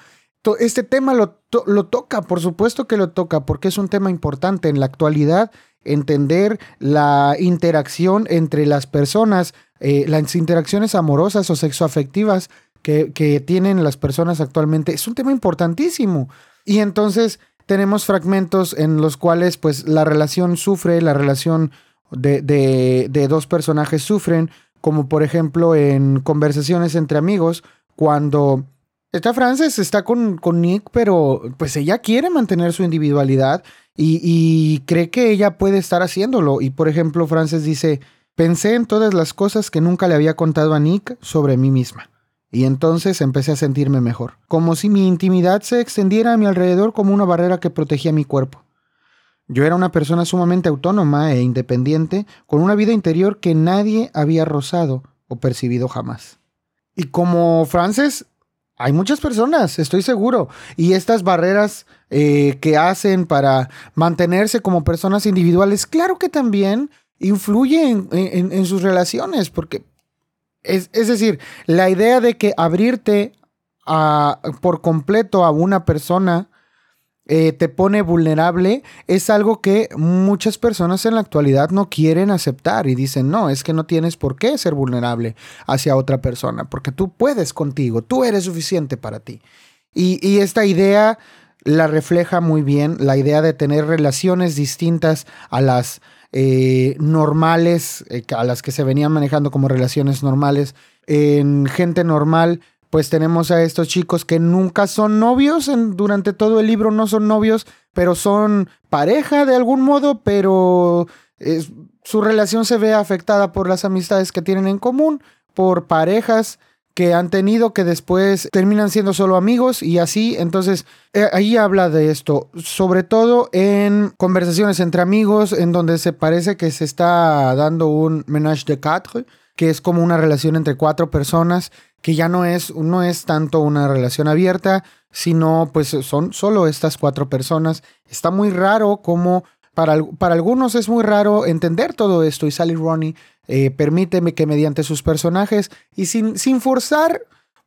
Este tema lo, lo toca, por supuesto que lo toca, porque es un tema importante en la actualidad entender la interacción entre las personas, eh, las interacciones amorosas o sexoafectivas que, tienen las personas actualmente es un tema importantísimo. Y entonces tenemos fragmentos en los cuales pues la relación sufre, la relación de, de, dos personajes sufren, como por ejemplo en conversaciones entre amigos, cuando esta Frances está con, con, Nick, pero pues ella quiere mantener su individualidad y, y, cree que ella puede estar haciéndolo. Y por ejemplo, Frances dice, pensé en todas las cosas que nunca le había contado a Nick sobre mí misma. Y entonces empecé a sentirme mejor, como si mi intimidad se extendiera a mi alrededor como una barrera que protegía mi cuerpo. Yo era una persona sumamente autónoma e independiente, con una vida interior que nadie había rozado o percibido jamás. Y como Frances, hay muchas personas, estoy seguro, y estas barreras eh, que hacen para mantenerse como personas individuales, claro que también influyen en sus relaciones, porque es, decir, la idea de que abrirte a, por completo a una persona eh, te pone vulnerable es algo que muchas personas en la actualidad no quieren aceptar y dicen, no, es que no tienes por qué ser vulnerable hacia otra persona, porque tú puedes contigo, tú eres suficiente para ti. Y, y esta idea la refleja muy bien, la idea de tener relaciones distintas a las eh, normales, eh, a las que se venían manejando como relaciones normales. En gente normal, pues tenemos a estos chicos que nunca son novios, durante todo el libro no son novios, pero son pareja de algún modo, pero su relación se ve afectada por las amistades que tienen en común, por parejas que han tenido que después terminan siendo solo amigos y así. Entonces, eh, ahí habla de esto, sobre todo en conversaciones entre amigos, en donde se parece que se está dando un menage de quatre, que es como una relación entre cuatro personas, que ya no es, no es tanto una relación abierta, sino pues son solo estas cuatro personas. Está muy raro como para, para algunos es muy raro entender todo esto y Sally Ronnie eh, que mediante sus personajes y sin, sin forzar,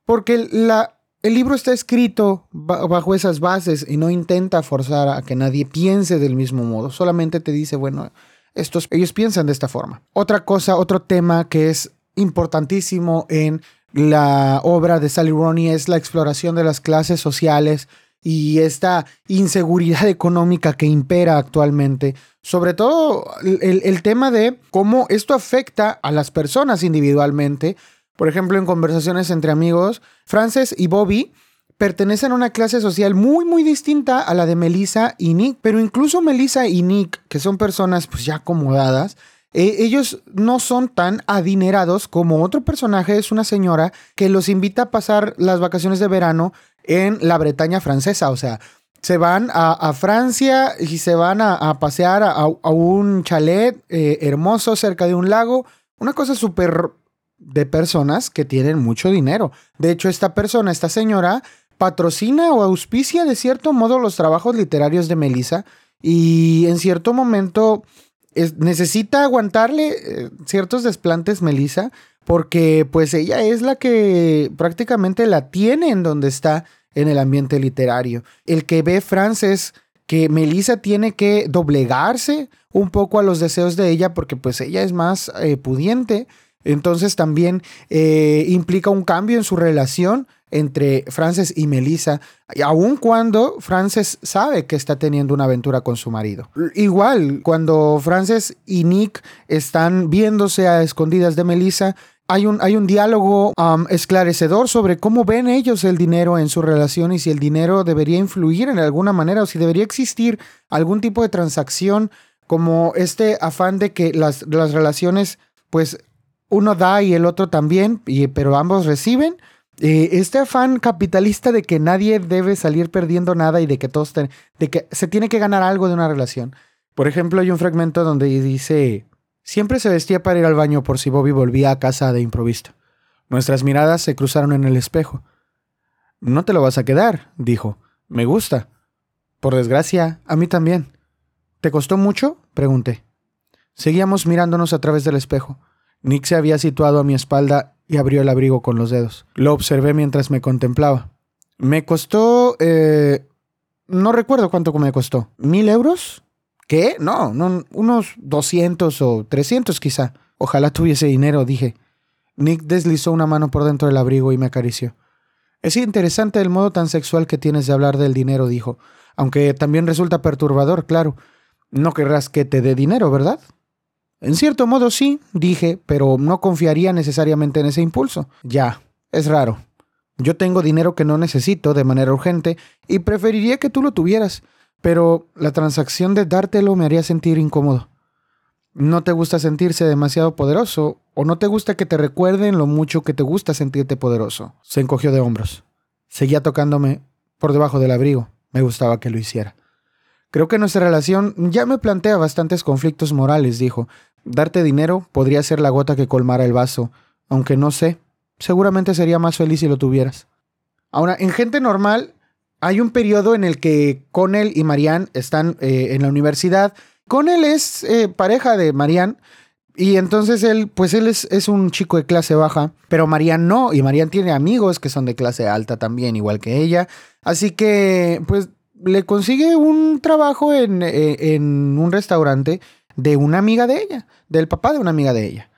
porque la, el libro está escrito bajo esas bases y no intenta forzar a que nadie piense del mismo modo, solamente te dice, bueno, estos, ellos piensan de esta forma. Otra cosa, otro tema que es importantísimo en la obra de Sally Rooney es la exploración de las clases sociales y esta inseguridad económica que impera actualmente. Sobre todo el, tema de cómo esto afecta a las personas individualmente. Por ejemplo, en conversaciones entre amigos, Frances y Bobby pertenecen a una clase social muy, muy distinta a la de Melissa y Nick. Pero incluso Melissa y Nick, que son personas pues ya acomodadas, eh, ellos no son tan adinerados como otro personaje, es una señora que los invita a pasar las vacaciones de verano en la Bretaña francesa. O sea, se van a, Francia y se van a, pasear a, un chalet eh, hermoso cerca de un lago. Una cosa súper de personas que tienen mucho dinero. De hecho, esta persona, esta señora, patrocina o auspicia de cierto modo los trabajos literarios de Melissa y en cierto momento necesita aguantarle eh, ciertos desplantes Melissa porque pues ella es la que prácticamente la tiene en donde está en el ambiente literario. El que ve Frances que Melissa tiene que doblegarse un poco a los deseos de ella porque pues ella es más eh, pudiente, entonces también eh, implica un cambio en su relación entre Frances y Melissa, aun cuando Frances sabe que está teniendo una aventura con su marido. Igual, cuando Frances y Nick están viéndose a escondidas de Melissa, hay un, hay un diálogo um, esclarecedor sobre cómo ven ellos el dinero en su relación y si el dinero debería influir en alguna manera o si debería existir algún tipo de transacción como este afán de que las, las relaciones, pues uno da y el otro también, y, pero ambos reciben eh, este afán capitalista de que nadie debe salir perdiendo nada y de que todos de que se tiene que ganar algo de una relación. Por ejemplo, hay un fragmento donde dice, siempre se vestía para ir al baño por si Bobby volvía a casa de improviso. Nuestras miradas se cruzaron en el espejo. No te lo vas a quedar, dijo. Me gusta. Por desgracia, a mí también. ¿Te costó mucho? pregunté. Seguíamos mirándonos a través del espejo. Nick se había situado a mi espalda y abrió el abrigo con los dedos. Lo observé mientras me contemplaba. Me costó... Eh, no recuerdo cuánto me costó. ¿Mil euros? ¿Qué? No, no, unos 200 o 300 quizá. Ojalá tuviese dinero, dije. Nick deslizó una mano por dentro del abrigo y me acarició. Es interesante el modo tan sexual que tienes de hablar del dinero, dijo. Aunque también resulta perturbador, claro. No querrás que te dé dinero, ¿verdad? En cierto modo sí, dije, pero no confiaría necesariamente en ese impulso. Ya, es raro. Yo tengo dinero que no necesito de manera urgente y preferiría que tú lo tuvieras, pero la transacción de dártelo me haría sentir incómodo. ¿No te gusta sentirse demasiado poderoso o no te gusta que te recuerden lo mucho que te gusta sentirte poderoso? Se encogió de hombros. Seguía tocándome por debajo del abrigo. Me gustaba que lo hiciera. Creo que nuestra relación ya me plantea bastantes conflictos morales, dijo, Darte dinero podría ser la gota que colmara el vaso, aunque no sé, seguramente sería más feliz si lo tuvieras. Ahora, en gente normal, hay un periodo en el que Connell y Marianne están eh, en la universidad. Connell es eh, pareja de Marianne. Y entonces él, pues él es, es, un chico de clase baja, pero Marianne no, y Marianne tiene amigos que son de clase alta también, igual que ella. Así que, pues, le consigue un trabajo en, eh, en un restaurante de una amiga de ella, del papá de una amiga de ella.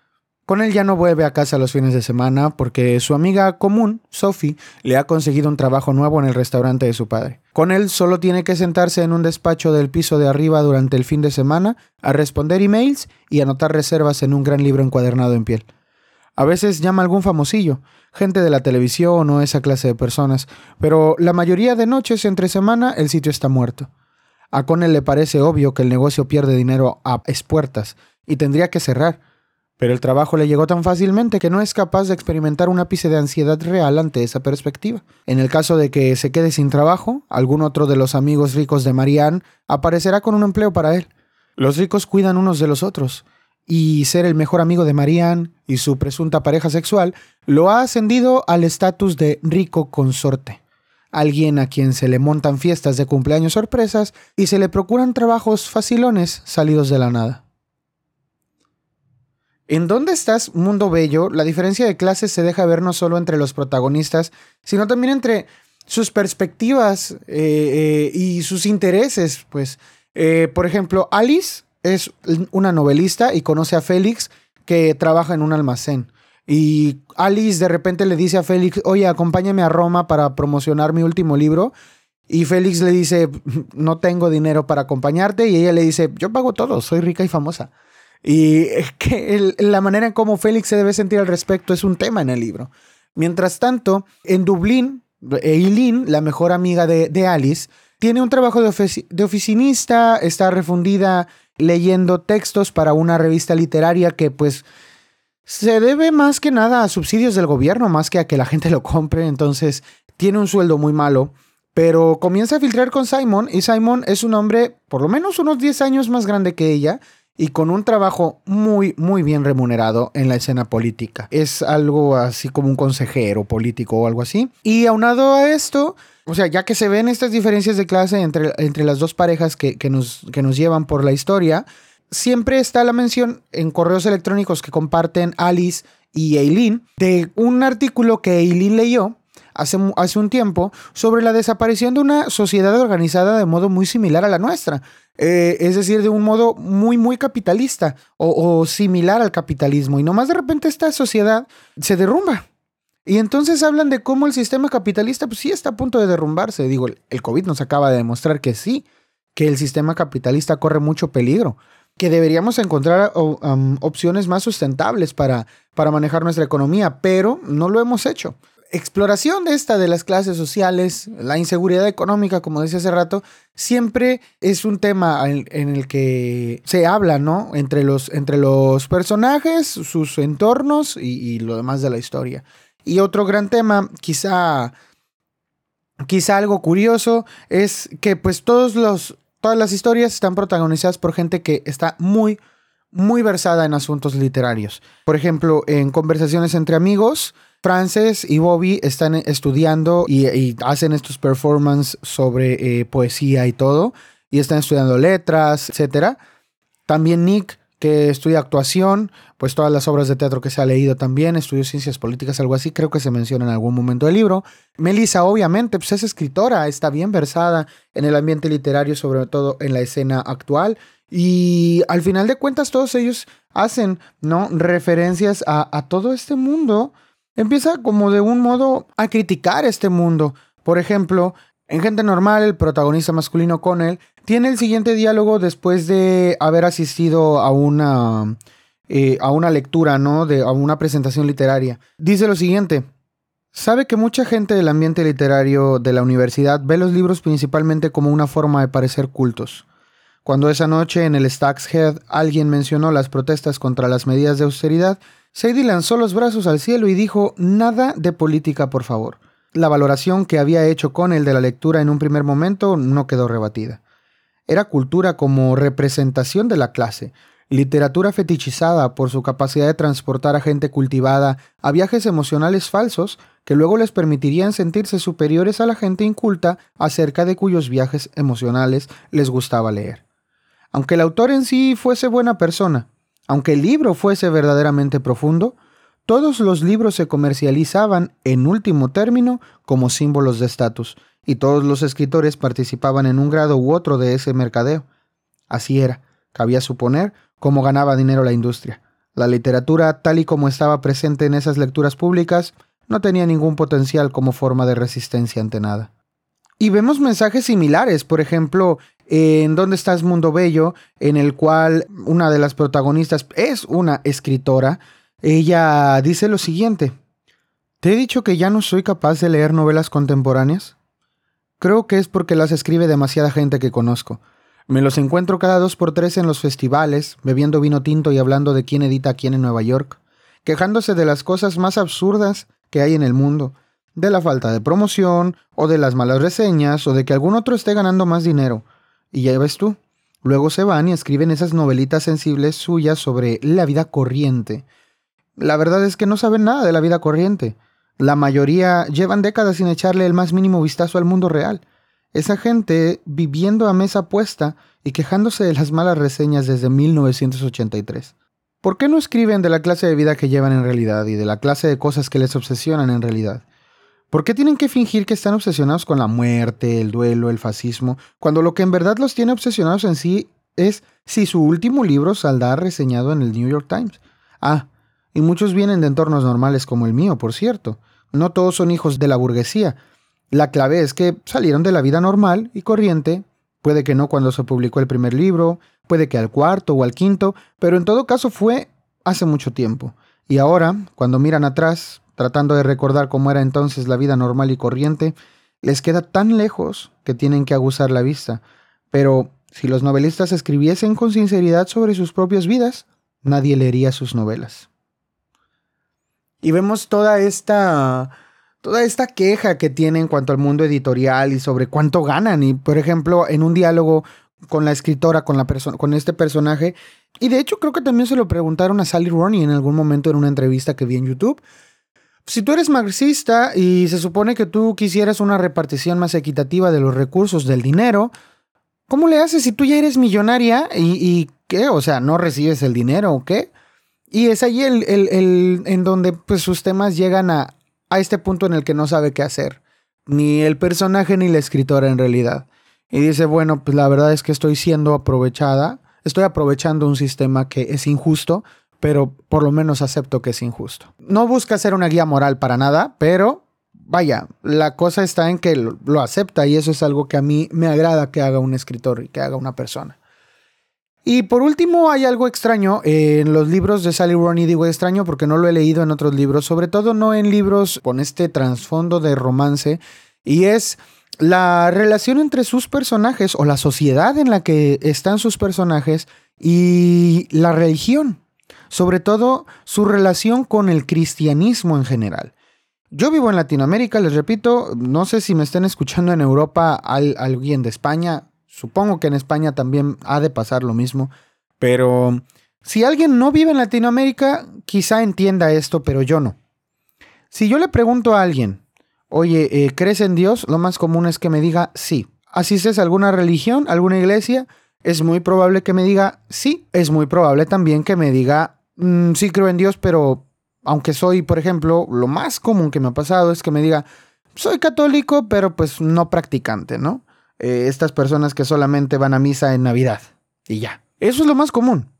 Con él ya no vuelve a casa los fines de semana porque su amiga común, Sophie, le ha conseguido un trabajo nuevo en el restaurante de su padre. Con él solo tiene que sentarse en un despacho del piso de arriba durante el fin de semana a responder emails y anotar reservas en un gran libro encuadernado en piel. A veces llama algún famosillo, gente de la televisión o esa clase de personas, pero la mayoría de noches entre semana el sitio está muerto. A Connell le parece obvio que el negocio pierde dinero a espuertas y tendría que cerrar, pero el trabajo le llegó tan fácilmente que no es capaz de experimentar un ápice de ansiedad real ante esa perspectiva. En el caso de que se quede sin trabajo, algún otro de los amigos ricos de Marianne aparecerá con un empleo para él. Los ricos cuidan unos de los otros, y ser el mejor amigo de Marianne y su presunta pareja sexual lo ha ascendido al estatus de rico consorte alguien a quien se le montan fiestas de cumpleaños sorpresas y se le procuran trabajos facilones salidos de la nada. ¿En dónde estás, mundo bello? La diferencia de clases se deja ver no solo entre los protagonistas, sino también entre sus perspectivas eh, eh, y sus intereses. Pues, eh, por ejemplo, Alice es una novelista y conoce a Félix que trabaja en un almacén. Y Alice de repente le dice a Félix, oye, acompáñame a Roma para promocionar mi último libro. Y Félix le dice, no tengo dinero para acompañarte. Y ella le dice, yo pago todo, soy rica y famosa. Y que la manera en cómo Félix se debe sentir al respecto es un tema en el libro. Mientras tanto, en Dublín, Eileen, la mejor amiga de, Alice, tiene un trabajo de oficinista, está refundida leyendo textos para una revista literaria que pues se debe más que nada a subsidios del gobierno, más que a que la gente lo compre, entonces tiene un sueldo muy malo, pero comienza a filtrar con Simon y Simon es un hombre por lo menos unos 10 años más grande que ella y con un trabajo muy, muy bien remunerado en la escena política. Es algo así como un consejero político o algo así. Y aunado a esto, o sea, ya que se ven estas diferencias de clase entre, entre las dos parejas que, que nos, que nos llevan por la historia, siempre está la mención en correos electrónicos que comparten Alice y Eileen de un artículo que Eileen leyó hace, hace un tiempo sobre la desaparición de una sociedad organizada de modo muy similar a la nuestra. Eh, es decir, de un modo muy, muy capitalista o, o similar al capitalismo. Y nomás de repente esta sociedad se derrumba. Y entonces hablan de cómo el sistema capitalista, pues sí, está a punto de derrumbarse. Digo, el COVID nos acaba de demostrar que sí, que el sistema capitalista corre mucho peligro, que deberíamos encontrar opciones más sustentables para, para manejar nuestra economía, pero no lo hemos hecho. Exploración de esta de las clases sociales, la inseguridad económica, como decía hace rato, siempre es un tema en, en el que se habla, ¿no? Entre los, entre los personajes, sus entornos y, y lo demás de la historia. Y otro gran tema, quizá, quizá algo curioso, es que pues todos los, todas las historias están protagonizadas por gente que está muy, muy versada en asuntos literarios. Por ejemplo, en conversaciones entre amigos, Frances y Bobby están estudiando y, hacen estos performances sobre eh, poesía y todo, y están estudiando letras, etc. También Nick, que estudia actuación, pues todas las obras de teatro que se ha leído también, estudió ciencias políticas, algo así, creo que se menciona en algún momento del libro. Melissa, obviamente, pues es escritora, está bien versada en el ambiente literario, sobre todo en la escena actual. Y al final de cuentas, todos ellos hacen, ¿no? Referencias a, a todo este mundo. Empieza como de un modo a criticar este mundo. Por ejemplo, en Gente Normal, el protagonista masculino Connell tiene el siguiente diálogo después de haber asistido a una, eh, a una lectura, ¿no? De, a una presentación literaria. Dice lo siguiente. Sabe que mucha gente del ambiente literario de la universidad ve los libros principalmente como una forma de parecer cultos. Cuando esa noche en el Stack's Head alguien mencionó las protestas contra las medidas de austeridad, Sadie lanzó los brazos al cielo y dijo, nada de política, por favor. La valoración que había hecho con el de la lectura en un primer momento no quedó rebatida. Era cultura como representación de la clase, literatura fetichizada por su capacidad de transportar a gente cultivada a viajes emocionales falsos que luego les permitirían sentirse superiores a la gente inculta acerca de cuyos viajes emocionales les gustaba leer. Aunque el autor en sí fuese buena persona, aunque el libro fuese verdaderamente profundo, todos los libros se comercializaban, en último término, como símbolos de estatus, y todos los escritores participaban en un grado u otro de ese mercadeo. Así era, cabía suponer, cómo ganaba dinero la industria. La literatura, tal y como estaba presente en esas lecturas públicas, no tenía ningún potencial como forma de resistencia ante nada. Y vemos mensajes similares, por ejemplo, en ¿Dónde estás, Mundo Bello?, en el cual una de las protagonistas es una escritora. Ella dice lo siguiente, ¿te he dicho que ya no soy capaz de leer novelas contemporáneas? Creo que es porque las escribe demasiada gente que conozco. Me los encuentro cada dos por tres en los festivales, bebiendo vino tinto y hablando de quién edita a quién en Nueva York, quejándose de las cosas más absurdas que hay en el mundo, de la falta de promoción, o de las malas reseñas, o de que algún otro esté ganando más dinero. Y ya ves tú, luego se van y escriben esas novelitas sensibles suyas sobre la vida corriente. La verdad es que no saben nada de la vida corriente. La mayoría llevan décadas sin echarle el más mínimo vistazo al mundo real. Esa gente viviendo a mesa puesta y quejándose de las malas reseñas desde 1983. ¿Por qué no escriben de la clase de vida que llevan en realidad y de la clase de cosas que les obsesionan en realidad? ¿Por qué tienen que fingir que están obsesionados con la muerte, el duelo, el fascismo, cuando lo que en verdad los tiene obsesionados en sí es si su último libro saldrá reseñado en el New York Times? Ah, y muchos vienen de entornos normales como el mío, por cierto. No todos son hijos de la burguesía. La clave es que salieron de la vida normal y corriente, puede que no cuando se publicó el primer libro, puede que al cuarto o al quinto, pero en todo caso fue hace mucho tiempo. Y ahora, cuando miran atrás, tratando de recordar cómo era entonces la vida normal y corriente, les queda tan lejos que tienen que aguzar la vista. Pero si los novelistas escribiesen con sinceridad sobre sus propias vidas, nadie leería sus novelas. Y vemos toda esta toda esta queja que tiene en cuanto al mundo editorial y sobre cuánto ganan y por ejemplo, en un diálogo con la escritora, con la con este personaje, y de hecho creo que también se lo preguntaron a Sally Rooney en algún momento en una entrevista que vi en YouTube. Si tú eres marxista y se supone que tú quisieras una repartición más equitativa de los recursos del dinero, ¿cómo le haces si tú ya eres millonaria y, qué? O sea, no recibes el dinero o qué? Y es ahí el, el, en donde pues, sus temas llegan a, a este punto en el que no sabe qué hacer. Ni el personaje ni la escritora en realidad. Y dice, bueno, pues la verdad es que estoy siendo aprovechada, estoy aprovechando un sistema que es injusto, pero por lo menos acepto que es injusto. No busca ser una guía moral para nada, pero vaya, la cosa está en que lo, acepta y eso es algo que a mí me agrada que haga un escritor y que haga una persona. Y por último, hay algo extraño en los libros de Sally Rooney. Digo extraño porque no lo he leído en otros libros, sobre todo no en libros con este trasfondo de romance. Y es la relación entre sus personajes o la sociedad en la que están sus personajes y la religión sobre todo su relación con el cristianismo en general. Yo vivo en Latinoamérica, les repito, no sé si me estén escuchando en Europa alguien de España, supongo que en España también ha de pasar lo mismo, pero si alguien no vive en Latinoamérica, quizá entienda esto, pero yo no. Si yo le pregunto a alguien, oye, eh, ¿crees en Dios? Lo más común es que me diga sí. ¿Asistes a alguna religión, alguna iglesia? Es muy probable que me diga sí. Es muy probable también que me diga Mm, sí creo en Dios, pero aunque soy, por ejemplo, lo más común que me ha pasado es que me diga, soy católico, pero pues no practicante, ¿no? Eh, estas personas que solamente van a misa en Navidad y ya. Eso es lo más común.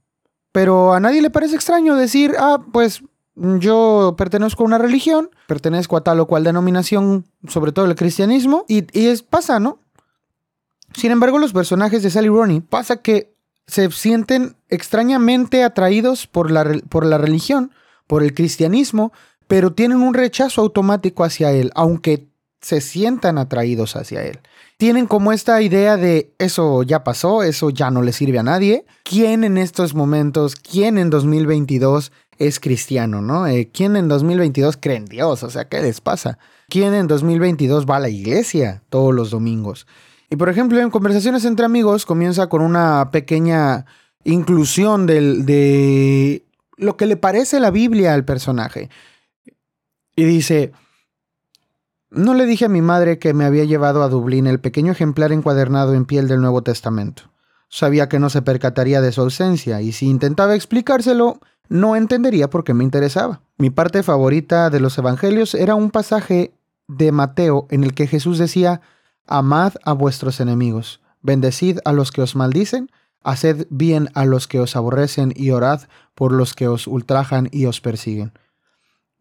Pero a nadie le parece extraño decir, ah, pues yo pertenezco a una religión, pertenezco a tal o cual denominación, sobre todo el cristianismo, y, y es, pasa, ¿no? Sin embargo, los personajes de Sally Rooney pasa que se sienten extrañamente atraídos por la, por la religión, por el cristianismo, pero tienen un rechazo automático hacia él, aunque se sientan atraídos hacia él. Tienen como esta idea de eso ya pasó, eso ya no le sirve a nadie. ¿Quién en estos momentos, quién en 2022 es cristiano, no? Eh, ¿Quién en 2022 cree en Dios? O sea, ¿qué les pasa? ¿Quién en 2022 va a la iglesia todos los domingos? Y por ejemplo, en conversaciones entre amigos comienza con una pequeña inclusión de lo que le parece la Biblia al personaje. Y dice, no le dije a mi madre que me había llevado a Dublín el pequeño ejemplar encuadernado en piel del Nuevo Testamento. Sabía que no se percataría de su ausencia y si intentaba explicárselo, no entendería por qué me interesaba. Mi parte favorita de los Evangelios era un pasaje de Mateo en el que Jesús decía, Amad a vuestros enemigos, bendecid a los que os maldicen, haced bien a los que os aborrecen y orad por los que os ultrajan y os persiguen.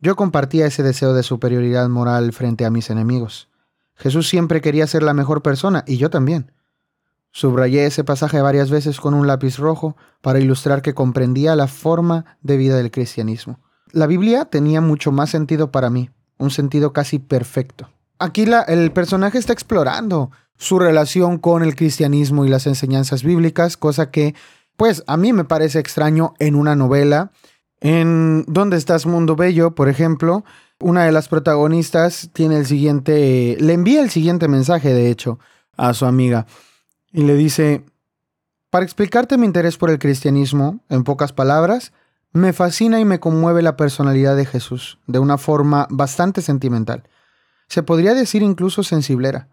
Yo compartía ese deseo de superioridad moral frente a mis enemigos. Jesús siempre quería ser la mejor persona y yo también. Subrayé ese pasaje varias veces con un lápiz rojo para ilustrar que comprendía la forma de vida del cristianismo. La Biblia tenía mucho más sentido para mí, un sentido casi perfecto aquí el personaje está explorando su relación con el cristianismo y las enseñanzas bíblicas, cosa que, pues, a mí me parece extraño en una novela. En ¿Dónde estás, Mundo Bello? Por ejemplo, una de las protagonistas tiene el siguiente, le envía el siguiente mensaje, de hecho, a su amiga. Y le dice, para explicarte mi interés por el cristianismo, en pocas palabras, me fascina y me conmueve la personalidad de Jesús, de una forma bastante sentimental. Se podría decir incluso sensiblera.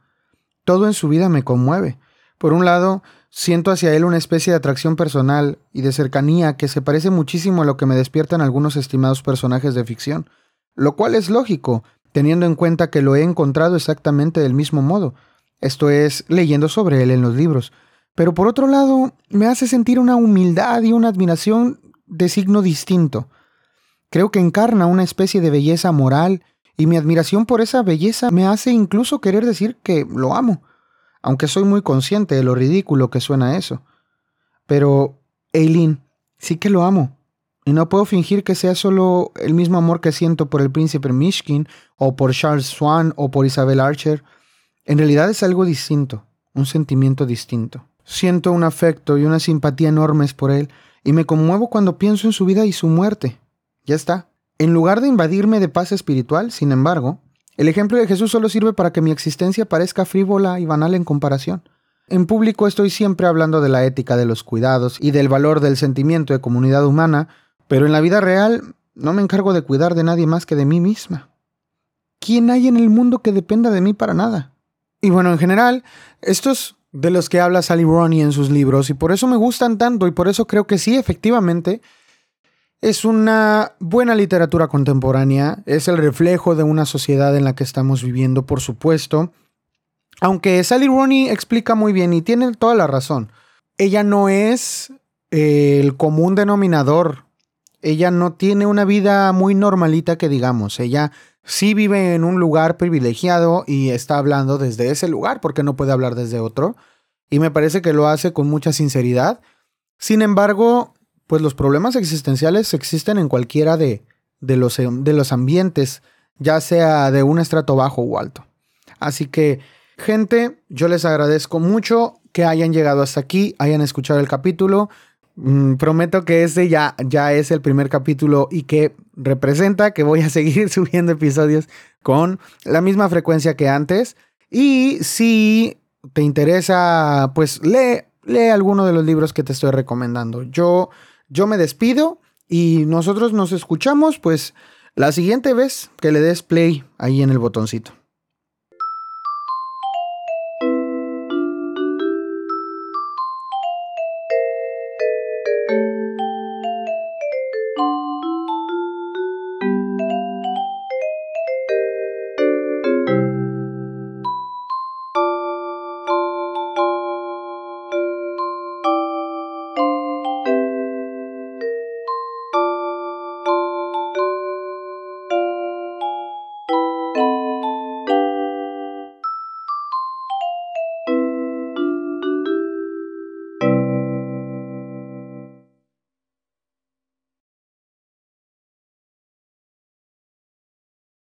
Todo en su vida me conmueve. Por un lado, siento hacia él una especie de atracción personal y de cercanía que se parece muchísimo a lo que me despiertan algunos estimados personajes de ficción, lo cual es lógico, teniendo en cuenta que lo he encontrado exactamente del mismo modo, esto es, leyendo sobre él en los libros. Pero por otro lado, me hace sentir una humildad y una admiración de signo distinto. Creo que encarna una especie de belleza moral y mi admiración por esa belleza me hace incluso querer decir que lo amo, aunque soy muy consciente de lo ridículo que suena eso. Pero, Eileen, sí que lo amo. Y no puedo fingir que sea solo el mismo amor que siento por el príncipe Mishkin, o por Charles Swan, o por Isabel Archer. En realidad es algo distinto, un sentimiento distinto. Siento un afecto y una simpatía enormes por él, y me conmuevo cuando pienso en su vida y su muerte. Ya está. En lugar de invadirme de paz espiritual, sin embargo, el ejemplo de Jesús solo sirve para que mi existencia parezca frívola y banal en comparación. En público estoy siempre hablando de la ética de los cuidados y del valor del sentimiento de comunidad humana, pero en la vida real no me encargo de cuidar de nadie más que de mí misma. ¿Quién hay en el mundo que dependa de mí para nada? Y bueno, en general, estos de los que habla Sally Ronnie en sus libros y por eso me gustan tanto y por eso creo que sí, efectivamente, es una buena literatura contemporánea, es el reflejo de una sociedad en la que estamos viviendo, por supuesto, aunque Sally Rooney explica muy bien y tiene toda la razón. Ella no es eh, el común denominador. Ella no tiene una vida muy normalita que digamos. Ella sí vive en un lugar privilegiado y está hablando desde ese lugar porque no puede hablar desde otro. Y me parece que lo hace con mucha sinceridad. Sin embargo, pues los problemas existenciales existen en cualquiera de, de, los, de los ambientes, ya sea de un estrato bajo o alto. Así que Gente, yo les agradezco mucho que hayan llegado hasta aquí, hayan escuchado el capítulo. Mm, prometo que este ya, ya es el primer capítulo y que representa que voy a seguir subiendo episodios con la misma frecuencia que antes. Y si te interesa, pues lee, lee alguno de los libros que te estoy recomendando. Yo, yo me despido y nosotros nos escuchamos pues la siguiente vez que le des play ahí en el botoncito.